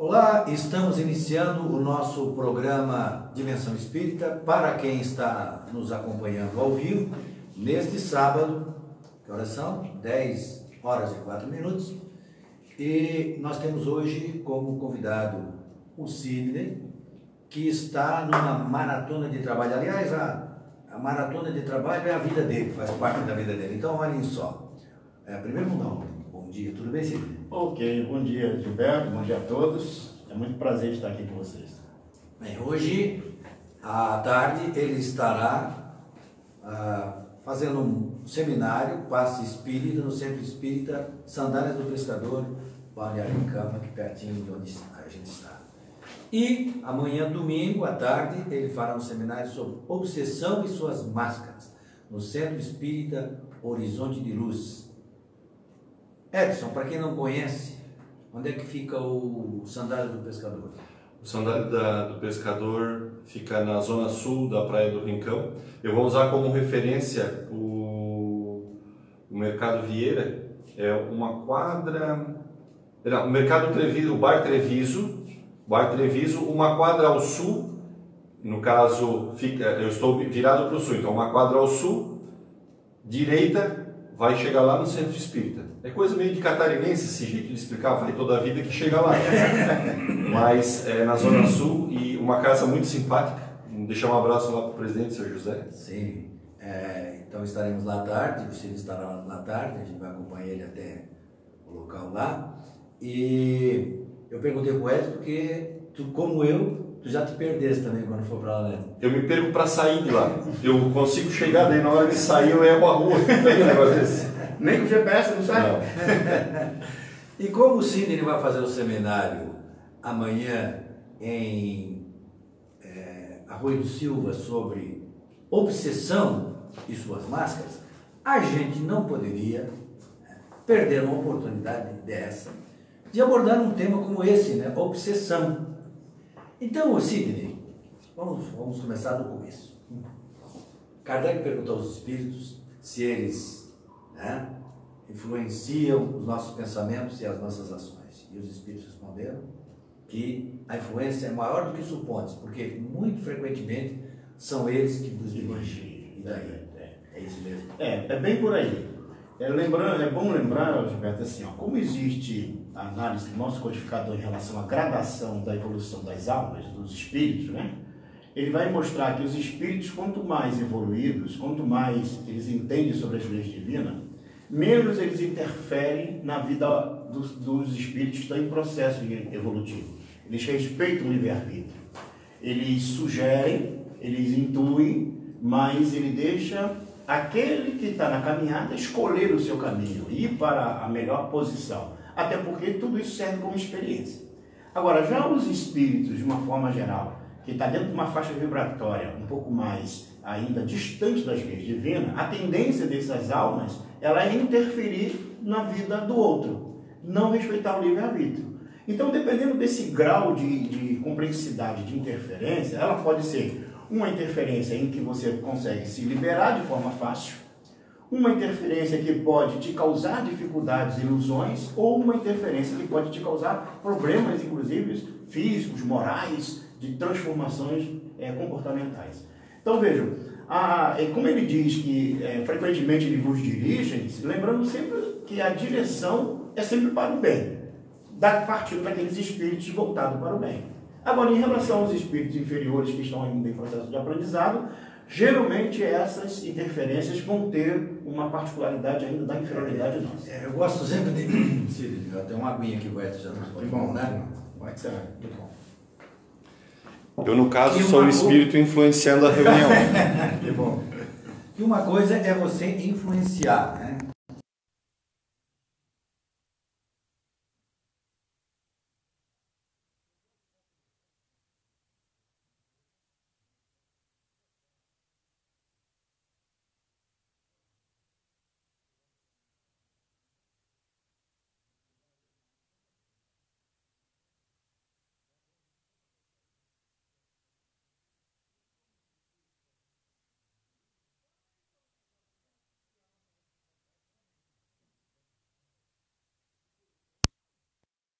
Olá, estamos iniciando o nosso programa Dimensão Espírita para quem está nos acompanhando ao vivo neste sábado, que horas são? 10 horas e 4 minutos. E nós temos hoje como convidado o Sidney, que está numa maratona de trabalho. Aliás, a, a maratona de trabalho é a vida dele, faz parte da vida dele. Então, olhem só. É, primeiro, não, bom dia, tudo bem, Sidney? Ok, bom dia Gilberto, bom dia a todos. É muito prazer estar aqui com vocês. Bem, hoje à tarde ele estará ah, fazendo um seminário, passe espírita, no Centro Espírita Sandálias do Pescador, Balneário em Cama, aqui pertinho de onde a gente está. E amanhã, domingo, à tarde, ele fará um seminário sobre obsessão e suas máscaras, no Centro Espírita Horizonte de Luz. Edson, para quem não conhece, onde é que fica o Sandália do Pescador? O Sandália da, do Pescador fica na zona sul da Praia do Rincão. Eu vou usar como referência o, o Mercado Vieira, é uma quadra. Não, o Mercado Treviso, o Bar Treviso, Bar Treviso, uma quadra ao sul, no caso, fica, eu estou virado para o sul, então uma quadra ao sul, direita, vai chegar lá no Centro Espírita. É coisa meio de catarinense esse jeito de explicar, vai toda a vida que chega lá. Mas é na Zona Sul e uma casa muito simpática. Deixar um abraço lá para o presidente, seu José. Sim, é, então estaremos lá à tarde, o Ciro estará lá à tarde, a gente vai acompanhar ele até o local lá. E eu perguntei para o Edson porque tu, como eu, tu já te perdeste também quando for para lá, né? Eu me perco para sair de lá. Eu consigo chegar, daí na hora de sair eu erro a rua. Um. Nem com o GPS não sai? Não. E como o Sidney vai fazer o seminário amanhã em é, Arroio do Silva sobre obsessão e suas máscaras, a gente não poderia né, perder uma oportunidade dessa de abordar um tema como esse, né? Obsessão. Então, Sidney, vamos, vamos começar do começo. Kardec perguntou aos espíritos se eles né, influenciam os nossos pensamentos e as nossas ações. E os espíritos responderam que a influência é maior do que supontes, porque muito frequentemente são eles que nos dirigem. E daí? É isso mesmo. É, é bem por aí. É, lembrando, é bom lembrar, Gilberto, assim, ó, como existe a análise do nosso codificador em relação à gradação da evolução das almas, dos espíritos, né? Ele vai mostrar que os espíritos, quanto mais evoluídos, quanto mais eles entendem sobre as leis divinas, menos eles interferem na vida dos, dos espíritos que estão em processo evolutivo. Eles respeitam o livre-arbítrio. Eles sugerem, eles intuem, mas ele deixa aquele que está na caminhada escolher o seu caminho, ir para a melhor posição. Até porque tudo isso serve como experiência. Agora, já os espíritos, de uma forma geral, que está dentro de uma faixa vibratória um pouco mais ainda distante das leis divinas, a tendência dessas almas ela é interferir na vida do outro, não respeitar o livre-arbítrio. Então, dependendo desse grau de, de complexidade de interferência, ela pode ser uma interferência em que você consegue se liberar de forma fácil, uma interferência que pode te causar dificuldades, ilusões, ou uma interferência que pode te causar problemas, inclusive físicos, morais, de transformações é, comportamentais. Então vejam, a, como ele diz que é, frequentemente ele vos dirige, lembrando sempre que a direção é sempre para o bem, da partindo daqueles espíritos voltados para o bem. Agora, em relação aos espíritos inferiores que estão ainda em processo de aprendizado, geralmente essas interferências vão ter uma particularidade ainda da inferioridade nossa. É, eu gosto sempre de. Tenho uma aguinha aqui, o Edson já Que bom, né? Pode ser. Muito bom. Eu, no caso, sou o espírito influenciando a reunião. Que bom. E uma coisa é você influenciar,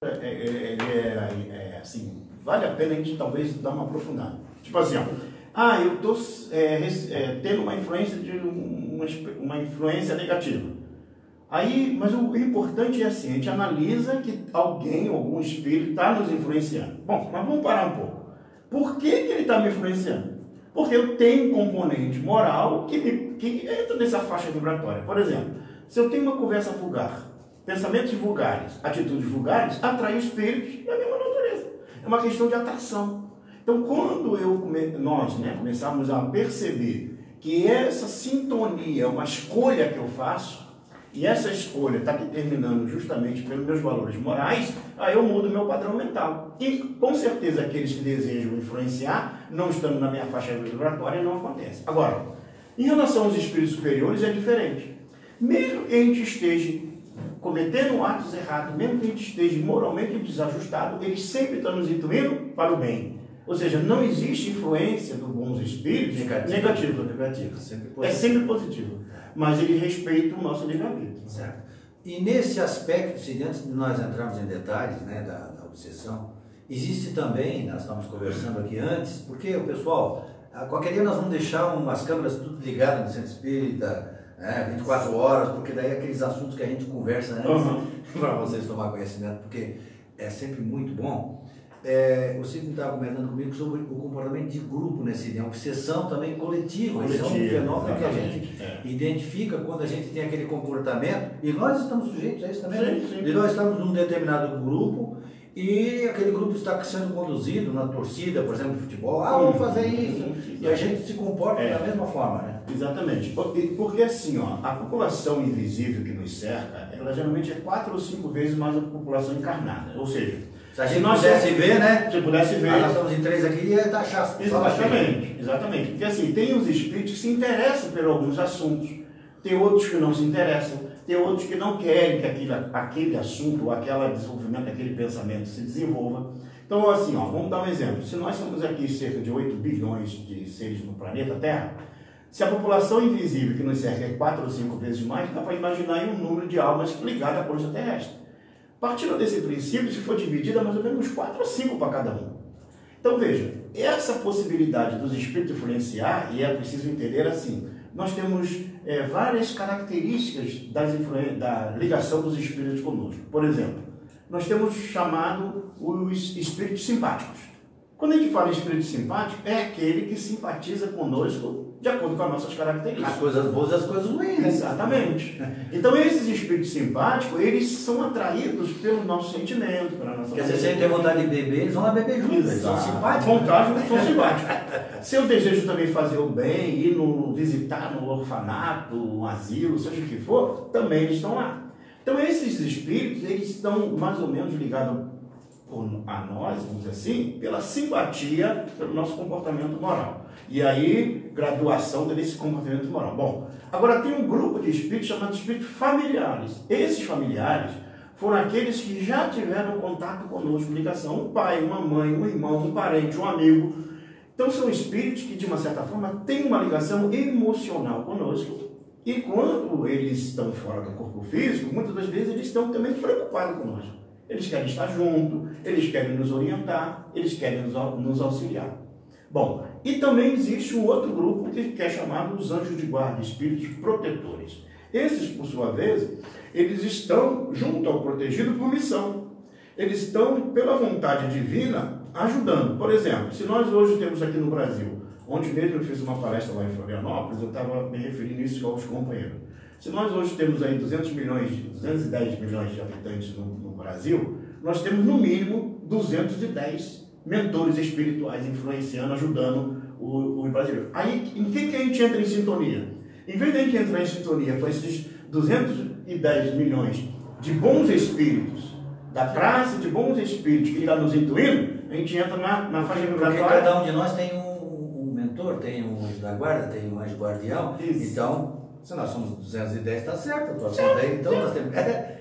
é, é, é, é, assim, vale a pena a gente talvez dar uma aprofundada. Tipo assim, ó, ah, eu estou tendo uma influência de uma, uma influência negativa. Aí, mas o importante é assim, a gente analisa que alguém, algum espírito está nos influenciando. Bom, mas vamos parar um pouco. Por que, que ele está me influenciando? Porque eu tenho um componente moral que, me, que entra nessa faixa vibratória. Por exemplo, se eu tenho uma conversa vulgar, pensamentos vulgares, atitudes vulgares, atrai espíritos da mesma natureza. É uma questão de atração. Então, quando eu, nós né, começarmos a perceber que essa sintonia é uma escolha que eu faço, e essa escolha está determinando justamente pelos meus valores morais, aí eu mudo meu padrão mental. E com certeza aqueles que desejam influenciar, não estando na minha faixa vibratória, não acontece. Agora, em relação aos espíritos superiores é diferente. Mesmo que a gente esteja cometendo atos errados, mesmo que a gente esteja moralmente desajustado, eles sempre estão nos intuindo para o bem. Ou seja, não existe influência dos bons espíritos negativa. negativa. negativa. Sempre é sempre positivo mas ele respeita o nosso livre-arbítrio. Certo. E nesse aspecto, se antes de nós entrarmos em detalhes né, da, da obsessão, existe também, nós estávamos conversando aqui antes, porque o pessoal, qualquer dia nós vamos deixar umas câmeras tudo ligadas no centro espírita, né, 24 horas, porque daí é aqueles assuntos que a gente conversa antes, uhum. para vocês tomar conhecimento, porque é sempre muito bom. É, você estava comentando comigo sobre o comportamento de grupo nesse dia, a obsessão também coletiva. Isso é um fenômeno que a gente é. identifica quando a gente tem aquele comportamento, e nós estamos sujeitos a isso também. Sim, sim. E nós estamos num determinado grupo e aquele grupo está sendo conduzido na torcida, por exemplo, de futebol. Ah, vamos fazer isso. E a gente se comporta é. da mesma forma, né? Exatamente. Porque, assim, ó, a população invisível que nos cerca, ela geralmente é quatro ou cinco vezes mais a população encarnada. Ou seja, se a gente nós pudesse ver, né? Se pudesse ver. Nós estamos em três aqui e ia taxar. Exatamente, exatamente. Porque assim, tem os espíritos que se interessam por alguns assuntos, tem outros que não se interessam, tem outros que não querem que aquele, aquele assunto, ou aquele desenvolvimento, aquele pensamento se desenvolva. Então, assim, ó, vamos dar um exemplo. Se nós somos aqui cerca de 8 bilhões de seres no planeta Terra, se a população invisível que nos cerca é 4 ou 5 vezes mais, dá para imaginar aí um número de almas ligadas à crosta terrestre. Partindo desse princípio, se for dividido, é mais ou menos 4 ou 5 para cada um. Então veja, essa possibilidade dos espíritos influenciar, e é preciso entender assim, nós temos é, várias características da ligação dos espíritos conosco. Por exemplo, nós temos chamado os espíritos simpáticos. Quando a gente fala em espírito simpático, é aquele que simpatiza conosco de acordo com as nossas características. As coisas boas e as coisas ruins. Exatamente. Então, esses espíritos simpáticos, eles são atraídos pelo nosso sentimento, pela nossa Quer dizer, se tem vontade de beber, eles vão lá beber juntos. Eles são simpáticos. Vontade, são simpáticos. se eu desejo também fazer o bem, ir no, visitar no orfanato, um asilo, seja o que for, também eles estão lá. Então, esses espíritos, eles estão mais ou menos ligados a nós, vamos dizer assim, pela simpatia pelo nosso comportamento moral. E aí, graduação desse comportamento moral. Bom, agora tem um grupo de espíritos chamado espíritos familiares. Esses familiares foram aqueles que já tiveram contato conosco, ligação, um pai, uma mãe, um irmão, um parente, um amigo. Então são espíritos que, de uma certa forma, têm uma ligação emocional conosco. E quando eles estão fora do corpo físico, muitas das vezes eles estão também preocupados conosco. Eles querem estar junto, eles querem nos orientar, eles querem nos, nos auxiliar. Bom, e também existe um outro grupo que é chamado os anjos de guarda, espíritos protetores. Esses, por sua vez, eles estão junto ao protegido por missão. Eles estão, pela vontade divina, ajudando. Por exemplo, se nós hoje temos aqui no Brasil, onde mesmo eu fiz uma palestra lá em Florianópolis, eu estava me referindo isso aos companheiros. Se nós hoje temos aí 200 milhões, 210 milhões de habitantes no, no Brasil, nós temos no mínimo 210 mentores espirituais influenciando, ajudando o, o brasileiro. Aí, em que, que a gente entra em sintonia? Em vez de a gente entrar em sintonia com esses 210 milhões de bons espíritos, da classe de bons espíritos que está nos intuindo, a gente entra na, na faixa vibratória. Porque cada um de nós tem um, um mentor, tem um anjo da guarda, tem um anjo guardião. Isso. Então, se nós somos 210, está certo, então nós temos.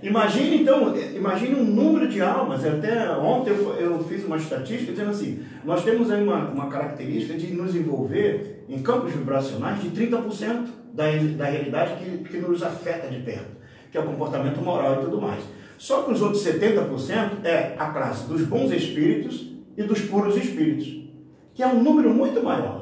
imagine então, imagine um número de almas. Até ontem eu, eu fiz uma estatística dizendo assim: nós temos aí uma, uma característica de nos envolver em campos vibracionais de 30% da, da realidade que, que nos afeta de perto, que é o comportamento moral e tudo mais. Só que os outros 70% é a classe dos bons espíritos e dos puros espíritos, que é um número muito maior.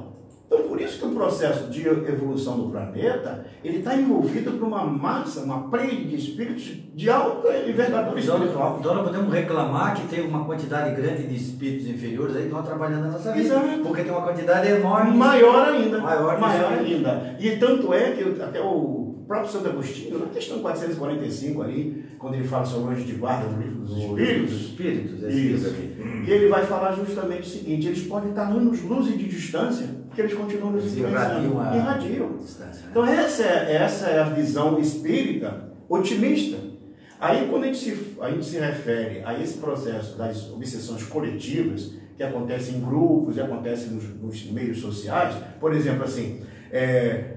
Então, por isso que o processo de evolução do planeta, ele está envolvido por uma massa, uma play de espíritos de alta envergadura espiritual. então nós podemos reclamar que tem uma quantidade grande de espíritos inferiores aí que estão atrabalhando na nossa vida. Exato. Porque tem uma quantidade enorme. Maior ainda. Maior maior ainda. E tanto é que até o próprio Santo Agostinho, na questão 445 ali, quando ele fala sobre o anjo de guarda no livro dos Os espíritos, espíritos, é Isso. E ele vai falar justamente o seguinte: eles podem estar anos luz de distância, porque eles continuam nos influenciando. irradiam Irradiam. Né? Então, essa é, essa é a visão espírita otimista. Aí, quando a gente, se, a gente se refere a esse processo das obsessões coletivas, que acontecem em grupos e acontecem nos, nos meios sociais, por exemplo, assim, é,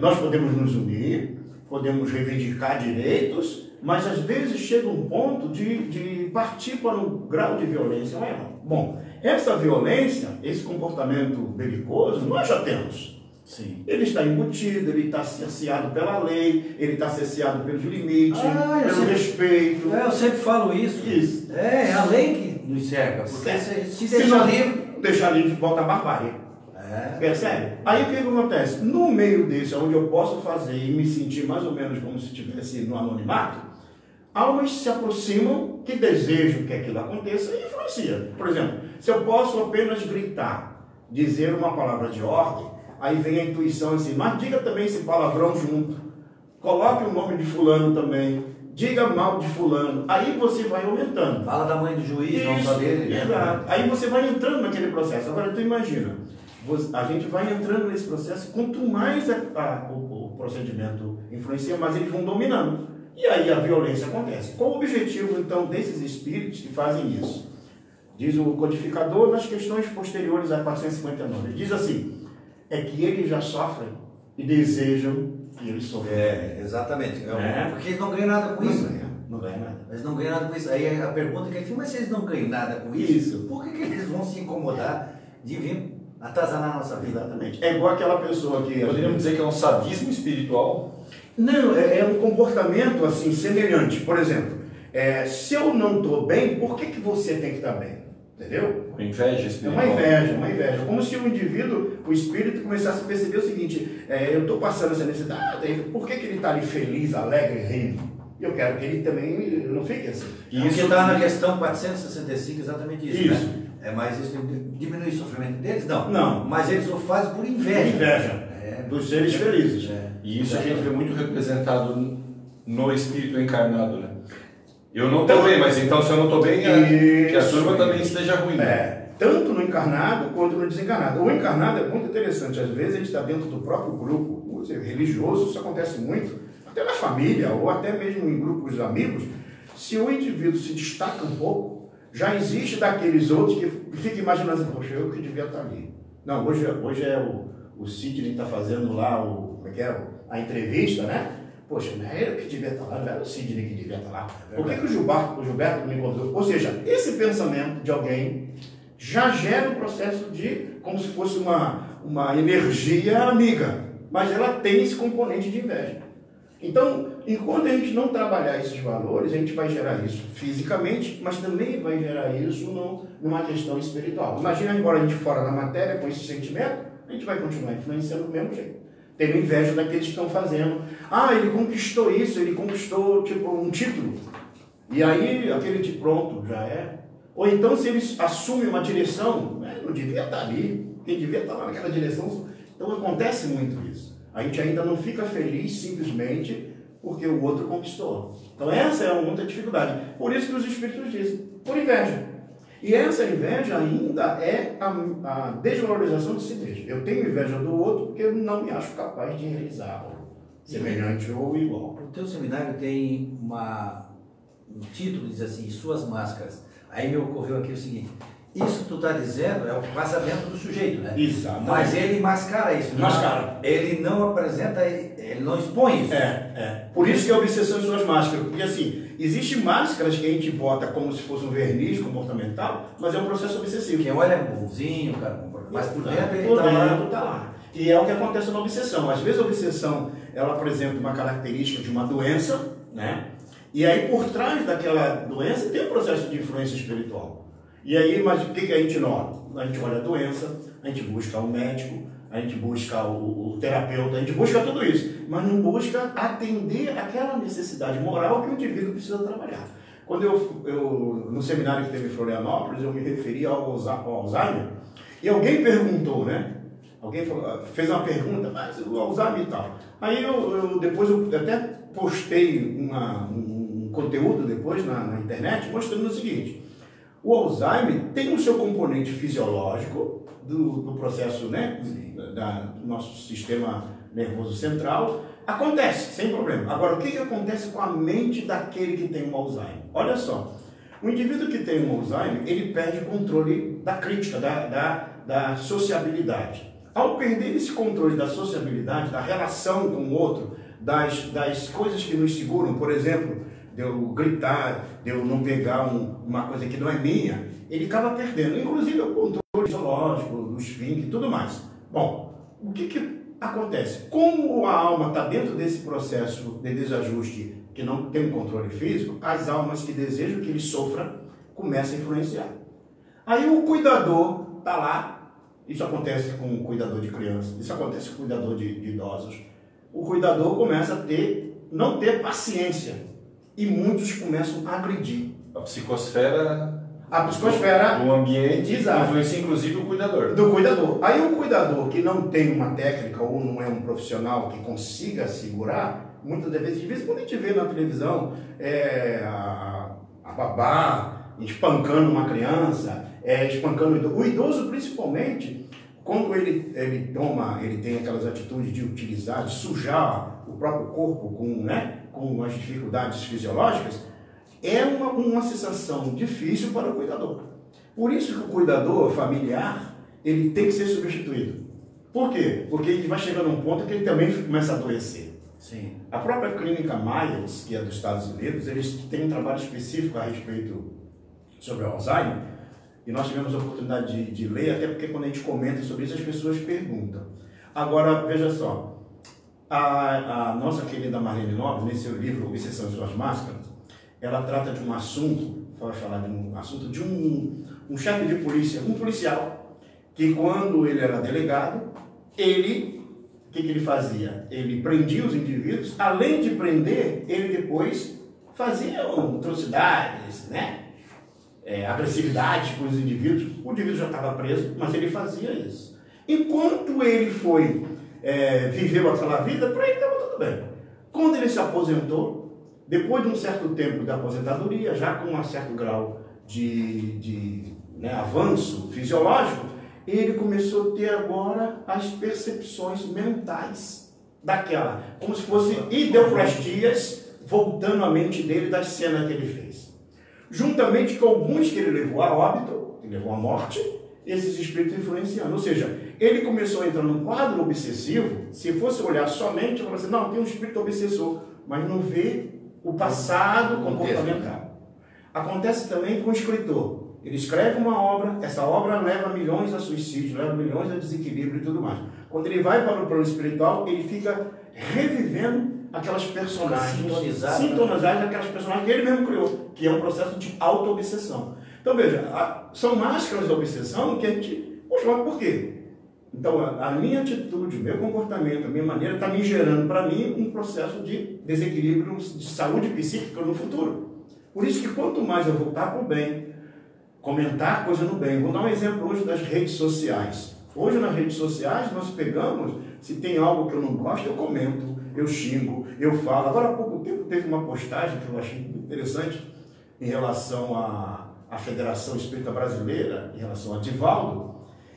nós podemos nos unir, podemos reivindicar direitos, mas às vezes chega um ponto de, de partir para um grau de violência maior. Bom, essa violência, esse comportamento belicoso, nós já temos. Sim. Ele está embutido, ele está cerceado pela lei, ele está cerceado pelos limites, Ah, eu pelo sei. respeito. É, eu sempre falo isso. Isso. É, é a lei que nos cerca. Porque se, se Se deixar não livre. deixar livre, volta a barbárie. É. Percebe? Aí o que, que acontece? No meio desse, onde eu posso fazer e me sentir mais ou menos como se estivesse no anonimato, almas se aproximam que desejam que aquilo aconteça e influencia. Por exemplo, se eu posso apenas gritar, dizer uma palavra de ordem, aí vem a intuição assim, mas diga também esse palavrão junto. Coloque o nome de fulano também. Diga mal de fulano. Aí você vai aumentando. Fala da mãe do juiz, não só dele. né? Exato. Aí você vai entrando naquele processo. Agora tu imagina, a gente vai entrando nesse processo, quanto mais a- a- o, o procedimento influencia, mais eles vão dominando. E aí a violência acontece. Qual o objetivo então desses espíritos que fazem isso? Diz o codificador nas questões posteriores a 459. Diz assim: é que eles já sofrem e desejam que eles sofram. É, exatamente. É, É. Porque eles não ganham nada com isso. não ganha nada. Eles não ganham nada com isso. Aí a pergunta que ele fez, mas se eles não ganham nada com isso, Isso. por que, que eles vão se incomodar de vir atazanar a nossa vida? Exatamente. É igual aquela pessoa que. Poderíamos dizer que é um sadismo espiritual? Não, é, é um comportamento assim semelhante. Por exemplo, é, se eu não estou bem, por que, que você tem que estar bem? Entendeu? Inveja É espiritual? uma inveja, uma inveja. Como se o indivíduo, o espírito, começasse a perceber o seguinte: é, eu estou passando essa necessidade, ah, por que, que ele está ali feliz, alegre, rindo? Eu quero que ele também não fique assim. E isso está na questão 465, exatamente isso. Isso. Né? É mais isso, diminuir o sofrimento deles? Não. Não. Mas eles o fazem por inveja. Inveja É. dos seres felizes. É. E isso a gente vê muito representado no espírito encarnado, né? Eu não estou bem, mas então se eu não estou bem, é que a Isso. turma também esteja ruim. né? É, tanto no encarnado quanto no desencarnado. O encarnado é muito interessante. Às vezes a gente está dentro do próprio grupo, dizer, religioso, isso acontece muito, até na família ou até mesmo em grupos de amigos. Se o indivíduo se destaca um pouco, já existe daqueles outros que ficam imaginando assim, poxa, eu que devia estar ali. Não, hoje, hoje é o, o Sidney que está fazendo lá o, como é que é, a entrevista, né? Poxa, não era eu que devia estar lá, não era o Sidney que devia estar lá. Por que, que o, Gilberto, o Gilberto me encontrou? Ou seja, esse pensamento de alguém já gera um processo de, como se fosse uma, uma energia amiga, mas ela tem esse componente de inveja. Então, enquanto a gente não trabalhar esses valores, a gente vai gerar isso fisicamente, mas também vai gerar isso no, numa questão espiritual. Imagina agora a gente fora da matéria com esse sentimento, a gente vai continuar influenciando do mesmo jeito. Tendo inveja daqueles que estão fazendo. Ah, ele conquistou isso, ele conquistou tipo um título. E aí aquele de pronto já é. Ou então se ele assume uma direção, né, não devia estar ali, quem devia estar lá naquela direção. Então acontece muito isso. A gente ainda não fica feliz simplesmente porque o outro conquistou. Então essa é muita dificuldade. Por isso que os espíritos dizem, por inveja. E essa inveja ainda é a, a desvalorização de si mesmo. Eu tenho inveja do outro porque eu não me acho capaz de realizar semelhante ou igual. O teu seminário tem uma, um título, diz assim, Suas Máscaras. Aí me ocorreu aqui o seguinte, isso que tu está dizendo é o passamento do sujeito, né? Exatamente. Mas ele mascara isso. Mascara. Não, ele não apresenta, ele não expõe isso. É, é. Por isso que a obsessão de suas máscaras. Porque assim, existem máscaras que a gente bota como se fosse um verniz comportamental, mas é um processo obsessivo. Quem olha é bonzinho, cara, mas por dentro ele está lá. tá lá. E é o que acontece na obsessão. Às vezes a obsessão, ela apresenta uma característica de uma doença, né? E aí, por trás daquela doença, tem um processo de influência espiritual. E aí, mas o que, que a gente nota? A gente olha a doença, a gente busca o um médico, a gente busca o, o, terapeuta, a gente busca tudo isso, mas não busca atender aquela necessidade moral que o indivíduo precisa trabalhar. Quando eu, eu no seminário que teve em Florianópolis, eu me referi ao Alzheimer, e alguém perguntou, né? Alguém falou, fez uma pergunta, mas o Alzheimer e tal. Aí eu, eu depois eu até postei uma, um, um conteúdo depois na, na, internet mostrando o seguinte: o Alzheimer tem o seu componente fisiológico do, do processo né, da, do nosso sistema nervoso central. Acontece, sem problema. Agora, o que, que acontece com a mente daquele que tem um Alzheimer? Olha só, o indivíduo que tem um Alzheimer, ele perde o controle da crítica, da, da, da sociabilidade. Ao perder esse controle da sociabilidade, da relação com o outro, das, das coisas que nos seguram, por exemplo, de eu gritar, de eu não pegar um, uma coisa que não é minha, ele acaba perdendo, inclusive o controle zoológico, dos fins e tudo mais. Bom, o que, que acontece? Como a alma está dentro desse processo de desajuste que não tem controle físico, as almas que desejam que ele sofra começam a influenciar. Aí o cuidador está lá, isso acontece com o cuidador de crianças, isso acontece com o cuidador de, de idosos. O cuidador começa a ter, não ter paciência e muitos começam a agredir. A psicosfera a psicosfera do ambiente Exato. influencia inclusive o cuidador. Do cuidador. Aí o cuidador que não tem uma técnica ou não é um profissional que consiga segurar, muitas vezes, de vez em quando a gente vê na televisão é, a, a babá espancando uma criança, é, espancando o idoso. O idoso, principalmente, quando ele, ele toma, ele tem aquelas atitudes de utilizar, de sujar o próprio corpo com, né, com as dificuldades fisiológicas, é uma, uma sensação difícil para o cuidador. Por isso que o cuidador familiar, ele tem que ser substituído. Por quê? Porque ele vai chegar num ponto que ele também começa a adoecer. Sim. A própria clínica Myers, que é dos Estados Unidos, eles têm um trabalho específico a respeito sobre Alzheimer, e nós tivemos a oportunidade de, de ler, até porque quando a gente comenta sobre isso, as pessoas perguntam. Agora, veja só, a, a nossa querida Marlene Nobre, nesse livro Obsessão e Suas Máscaras, ela trata de um assunto, vai falar de um assunto de um, um chefe de polícia, um policial, que quando ele era delegado, ele, o que, que ele fazia? Ele prendia os indivíduos, além de prender, ele depois fazia atrocidades, né? É, agressividade com os indivíduos. O indivíduo já estava preso, mas ele fazia isso. Enquanto ele foi, é, viveu aquela vida, para ele estava tudo bem. Quando ele se aposentou, depois de um certo tempo de aposentadoria, já com um certo grau de, de né, avanço fisiológico, ele começou a ter agora as percepções mentais daquela, como se fossem ideoplastias voltando à mente dele das cenas que ele fez. Juntamente com alguns que ele levou a óbito, que levou à morte, esses espíritos influenciando. Ou seja, ele começou a entrar num quadro obsessivo, se fosse olhar somente, ele assim, não, tem um espírito obsessor, mas não vê o passado comportamental. Acontece também com o escritor. Ele escreve uma obra, essa obra leva milhões a suicídio, leva milhões a desequilíbrio e tudo mais. Quando ele vai para o plano espiritual, ele fica revivendo aquelas personagens, sintonizadas sintonizado aquelas personagens que ele mesmo criou, que é um processo de auto-obsessão. Então veja, são máscaras da obsessão que a gente. Poxa, mas por quê? Então, a, minha atitude, o meu comportamento, a minha maneira está me gerando para mim um processo de desequilíbrio de saúde psíquica no futuro. Por isso que quanto mais eu voltar para o bem, comentar coisa no bem. Vou dar um exemplo hoje das redes sociais. Hoje nas redes sociais nós pegamos, se tem algo que eu não gosto, eu comento, eu xingo, eu falo. Agora há pouco tempo teve uma postagem que eu achei interessante em relação à, à Federação Espírita Brasileira, em relação a Divaldo,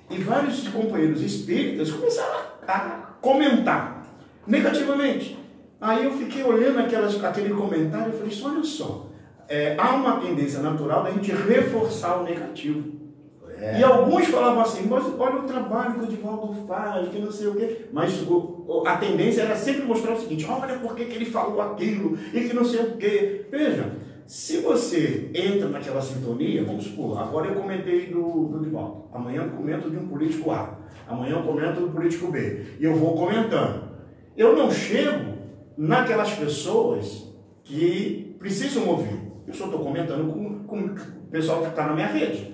e vários companheiros espíritas começaram a, comentar negativamente. Aí eu fiquei olhando aquelas, aquele comentário e falei, olha só, é, há uma tendência natural da gente reforçar o negativo. É. E alguns falavam assim, mas olha o trabalho que o Divaldo faz, que não sei o quê. Mas o, a tendência era sempre mostrar o seguinte, olha por que ele falou aquilo e que não sei o quê. Veja, se você entra naquela sintonia, vamos supor, agora eu comentei do, do Divaldo, amanhã eu comento de um político A, amanhã eu comento do político B, e eu vou comentando. Eu não chego naquelas pessoas que precisam ouvir. Eu só estou comentando com, com o pessoal que está na minha rede.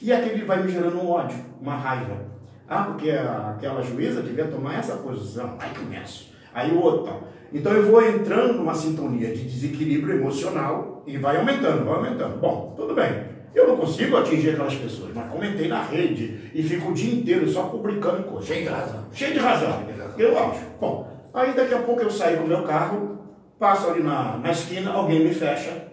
E aquele vai me gerando um ódio, uma raiva. Ah, porque aquela juíza devia tomar essa posição. Aí começo. Aí o outro. Então eu vou entrando numa sintonia de desequilíbrio emocional e vai aumentando, vai aumentando. Bom, tudo bem. Eu não consigo atingir aquelas pessoas, mas comentei na rede e fico o dia inteiro só publicando coisas. Cheio de razão. Cheio de razão. Eu acho. Bom, aí daqui a pouco eu saio do meu carro, passo ali na, na esquina, alguém me fecha,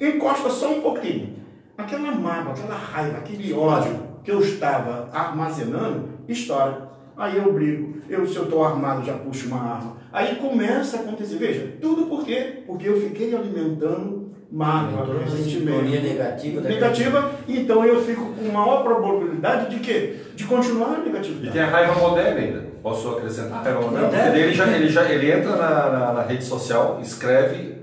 encosta só um pouquinho. Aquela mágoa, aquela raiva, aquele ódio que eu estava armazenando, estoura. Aí eu brigo, eu, se eu estou armado, já puxo uma arma. Aí começa a acontecer. Veja, tudo por quê? Porque eu fiquei alimentando mágoa, numa ressentimento. sintonia negativa Negativa, então eu fico com maior probabilidade de quê? De continuar a E tem a raiva moderna ainda. Posso acrescentar a raiva moderna? Porque daí ele já, ele já ele entra na, na, na rede social, escreve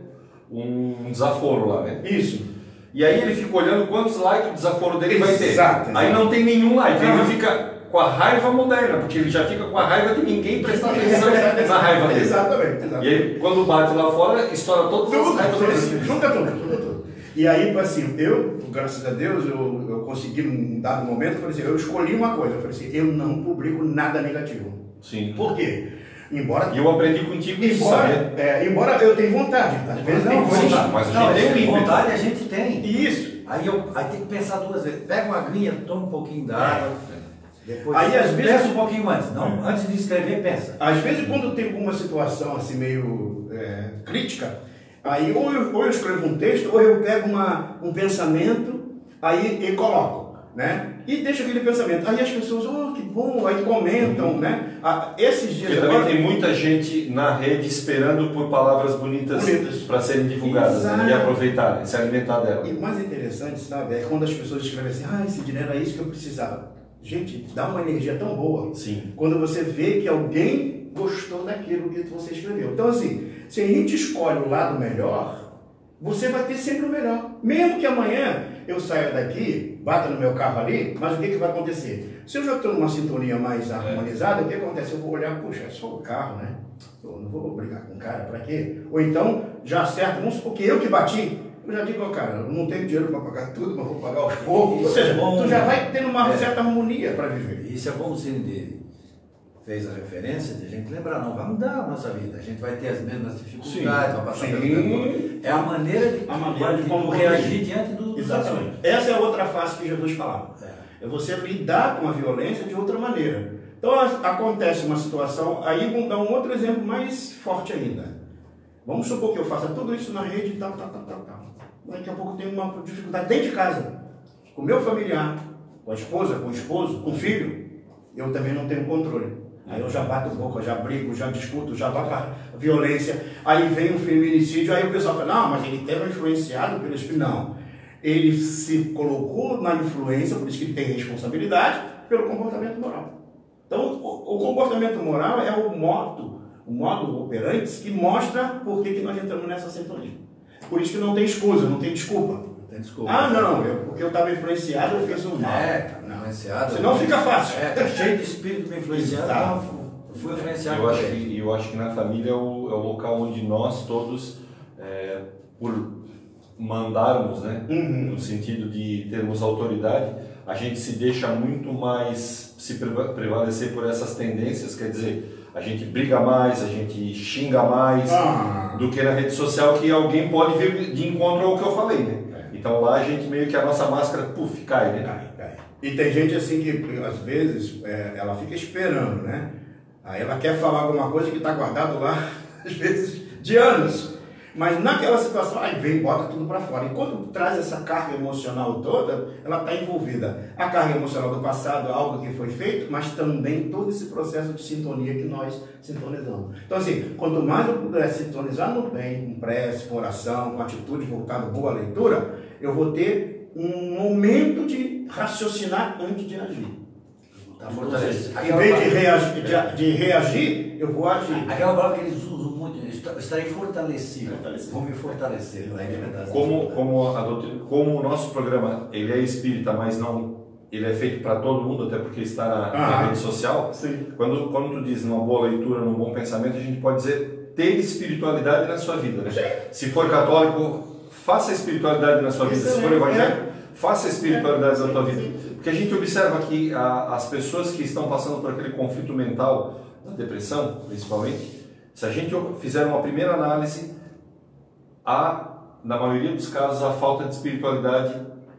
um desaforo lá, né? Isso. E aí ele fica olhando quantos likes o desaforo dele vai ter. Exato, Aí não tem nenhum like, ele fica com a raiva moderna, porque ele já fica com a raiva de ninguém prestar atenção na raiva dele. Exatamente, exatamente. E aí quando bate lá fora, estoura todas as Tudo, raivas tudo, junta tudo, junta tudo. E aí, assim, eu, graças a Deus, eu, eu consegui num dado momento, eu falei assim, eu escolhi uma coisa, eu falei assim, eu não publico nada negativo. Sim. Por quê? Embora, E eu aprendi contigo isso, embora, é, embora eu tenha vontade, às vezes tem Não, vontade. sim, mas a não, gente tem um ímpeto. vontade a gente tem. Isso. Aí, eu, aí tem que pensar duas vezes. Pega uma aguinha, toma um pouquinho d'água. Depois Aí, às vezes- pensa um pouquinho antes. Não, antes de escrever, pensa. Às vezes, quando tem alguma situação assim meio é, crítica, aí ou eu, ou eu escrevo um texto, ou eu pego uma, um pensamento, aí e coloco, né? E deixo aquele pensamento. Aí as pessoas, oh, que bom, aí comentam, né? Ah, esses dias Porque também agora, tem muita gente na rede esperando por palavras bonitas para serem divulgadas né? E aproveitarem, se alimentar dela. E o mais interessante, sabe, é quando as pessoas escrevem assim, ah, esse dinheiro era isso que eu precisava. Gente, dá uma energia tão boa Sim. quando você vê que alguém gostou daquilo que você escreveu. Então, assim, se a gente escolhe o lado melhor, você vai ter sempre o melhor. Mesmo que amanhã eu saia daqui, bata no meu carro ali, mas o que, que vai acontecer? Se eu já estou numa sintonia mais harmonizada, o que acontece? Eu vou olhar, puxa, é só o carro, né? Eu não vou brigar com o cara, para quê? Ou então, já acerto, vamos supor que eu que bati, eu já digo, cara, eu não tenho dinheiro para pagar tudo, mas vou pagar aos poucos. Ou Isso seja, é bom. tu já vai tendo uma É. certa harmonia para viver. Isso é bom o Cine fez a referência de a gente lembrar, não vai mudar a nossa vida. A gente vai ter as mesmas dificuldades, vai passar mesmas É a maneira de, A maneira de como reagir diante do, dos Exatamente. Essa é a outra face que Jesus falava. É. É você lidar com a violência de outra maneira. Então a- acontece uma situação, aí vamos dar um outro exemplo mais forte ainda. Vamos supor que eu faça tudo isso na rede, tal, tal, tal, tal, tal. Daqui a pouco tenho uma dificuldade dentro de casa, com o meu familiar, com a esposa, com o esposo, com o filho, eu também não tenho controle. Aí eu já bato boca, já brigo, já discuto, já para violência. Aí vem um feminicídio, aí o pessoal fala, não, mas ele teve influenciado pelo espírito. Não. Ele se colocou na influência, por isso que ele tem responsabilidade, pelo comportamento moral. Então, o, o comportamento moral é o modo, o modo operante que mostra por que, que nós entramos nessa sintonia. Por isso que não tem excusa, não tem desculpa. Não tem desculpa. Ah, não, eu, porque eu estava influenciado, eu fiz um mal. É, tá influenciado. Senão fica fácil. É, tá cheio de espírito me influenciando. Exato. Não, fui influenciado Eu acho, que, eu acho que na família é o, é o local onde nós todos, é, por mandarmos, né, Uhum. no sentido de termos autoridade, a gente se deixa muito mais se preva- prevalecer por essas tendências, quer dizer, a gente briga mais, a gente xinga mais, Ah. do que na rede social que alguém pode vir de encontro ao que eu falei, né? Então lá a gente meio que a nossa máscara, puf, cai, né? Cai, cai. E tem gente assim que, às vezes, é, ela fica esperando, né? Aí ela quer falar alguma coisa que está guardado lá, às vezes, de anos. Mas naquela situação, aí vem e bota tudo para fora. E quando traz essa carga emocional toda, ela está envolvida. A carga emocional do passado, algo que foi feito, mas também todo esse processo de sintonia que nós sintonizamos. Então, assim, quanto mais eu puder sintonizar no bem, com prece, com oração, com atitude voltada, boa leitura, eu vou ter um momento de raciocinar antes de agir. Tá. Em vez de reagir, de, de reagir, eu vou agir. Aquela palavra que eles usam estarei fortalecido. Fortalecido. Vou me fortalecer. Como, como, a doutrina, como o nosso programa ele é espírita, mas não ele é feito para todo mundo, até porque está na, na Ah. rede social. Sim. Quando, quando tu diz numa boa leitura, num bom pensamento, a gente pode dizer ter espiritualidade na sua vida. Né? Se for católico, Faça espiritualidade na sua vida. Se for Excelente, evangélico, é. faça espiritualidade É, na tua vida. Porque a gente observa que a- as pessoas que estão passando por aquele conflito mental, da depressão principalmente, se a gente fizer uma primeira análise, há, na maioria dos casos, a falta de espiritualidade,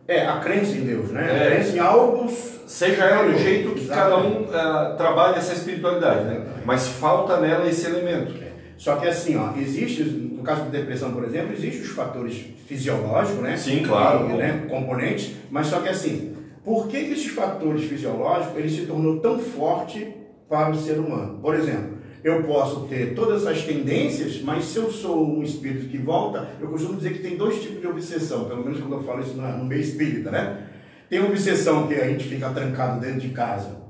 É, a crença em Deus, né? É. A crença em algo. seja ela do jeito que cada um eh, trabalha essa espiritualidade, né? mas falta nela esse elemento. Só que assim, ó, existe, no caso de depressão, por exemplo, existem os fatores fisiológicos, né? Sim, claro. E, né, componentes, mas só que assim, por que, que esses fatores fisiológicos ele se tornou tão forte para o ser humano? Por exemplo, eu posso ter todas essas tendências, mas se eu sou um espírito que volta, eu costumo dizer que tem dois tipos de obsessão, pelo menos quando eu falo isso no meio espírita, né? Tem obsessão que a gente fica trancado dentro de casa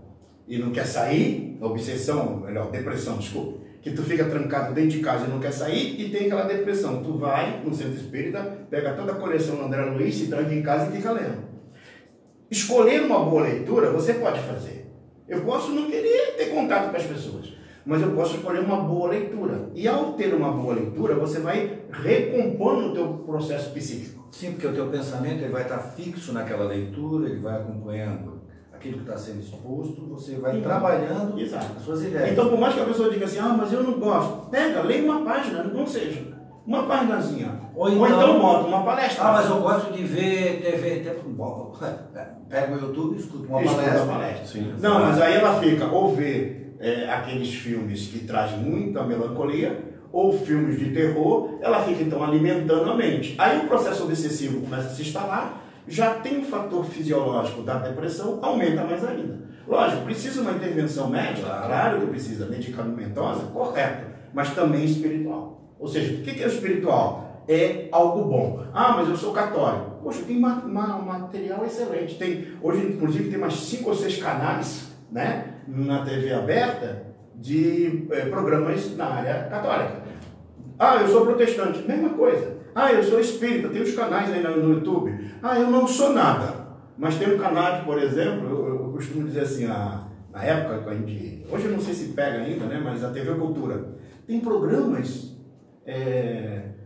e não quer sair, obsessão, melhor, depressão, desculpa, que tu fica trancado dentro de casa e não quer sair, e tem aquela depressão, tu vai no centro espírita, pega toda a coleção do André Luiz, se tranca em casa e fica lendo. Escolher uma boa leitura, você pode fazer. Eu posso não querer ter contato com as pessoas, mas eu posso escolher uma boa leitura. E ao ter uma boa leitura, você vai recompondo o teu processo psíquico. Sim, porque o teu pensamento ele vai estar fixo naquela leitura, ele vai acompanhando aquilo que está sendo exposto, você vai Então, trabalhando exato. as suas ideias. Então, por mais que a pessoa diga assim, ah, mas eu não gosto, pega, leia uma página, não seja, uma páginazinha. Ou Ou então- então, bota uma palestra. ah, mas eu gosto de ver TV, tempo bom. Pega o YouTube, escuta uma Escuta palestra. palestra. Sim. Não, mas aí ela fica ou vê é, aqueles filmes que trazem muita melancolia, ou filmes de terror, ela fica então alimentando a mente. Aí o processo obsessivo começa a se instalar, já tem o fator fisiológico da depressão, aumenta mais ainda. Lógico, precisa uma intervenção médica, Claro. que precisa, medicamentosa, correto, mas também espiritual. Ou seja, o que é espiritual? É algo bom. Ah, mas eu sou católico. Poxa, tem ma- ma- material excelente. Tem, hoje, inclusive, tem mais cinco ou seis canais né, na TV aberta de eh, programas na área católica. Ah, eu sou protestante, mesma coisa. Ah, eu sou espírita, tem os canais aí no YouTube. Ah, eu não sou nada. Mas tem um canal que, por exemplo, eu, eu costumo dizer assim, a, na época que a gente. Hoje eu não sei se pega ainda, né? Mas a TV Cultura tem programas. é, é,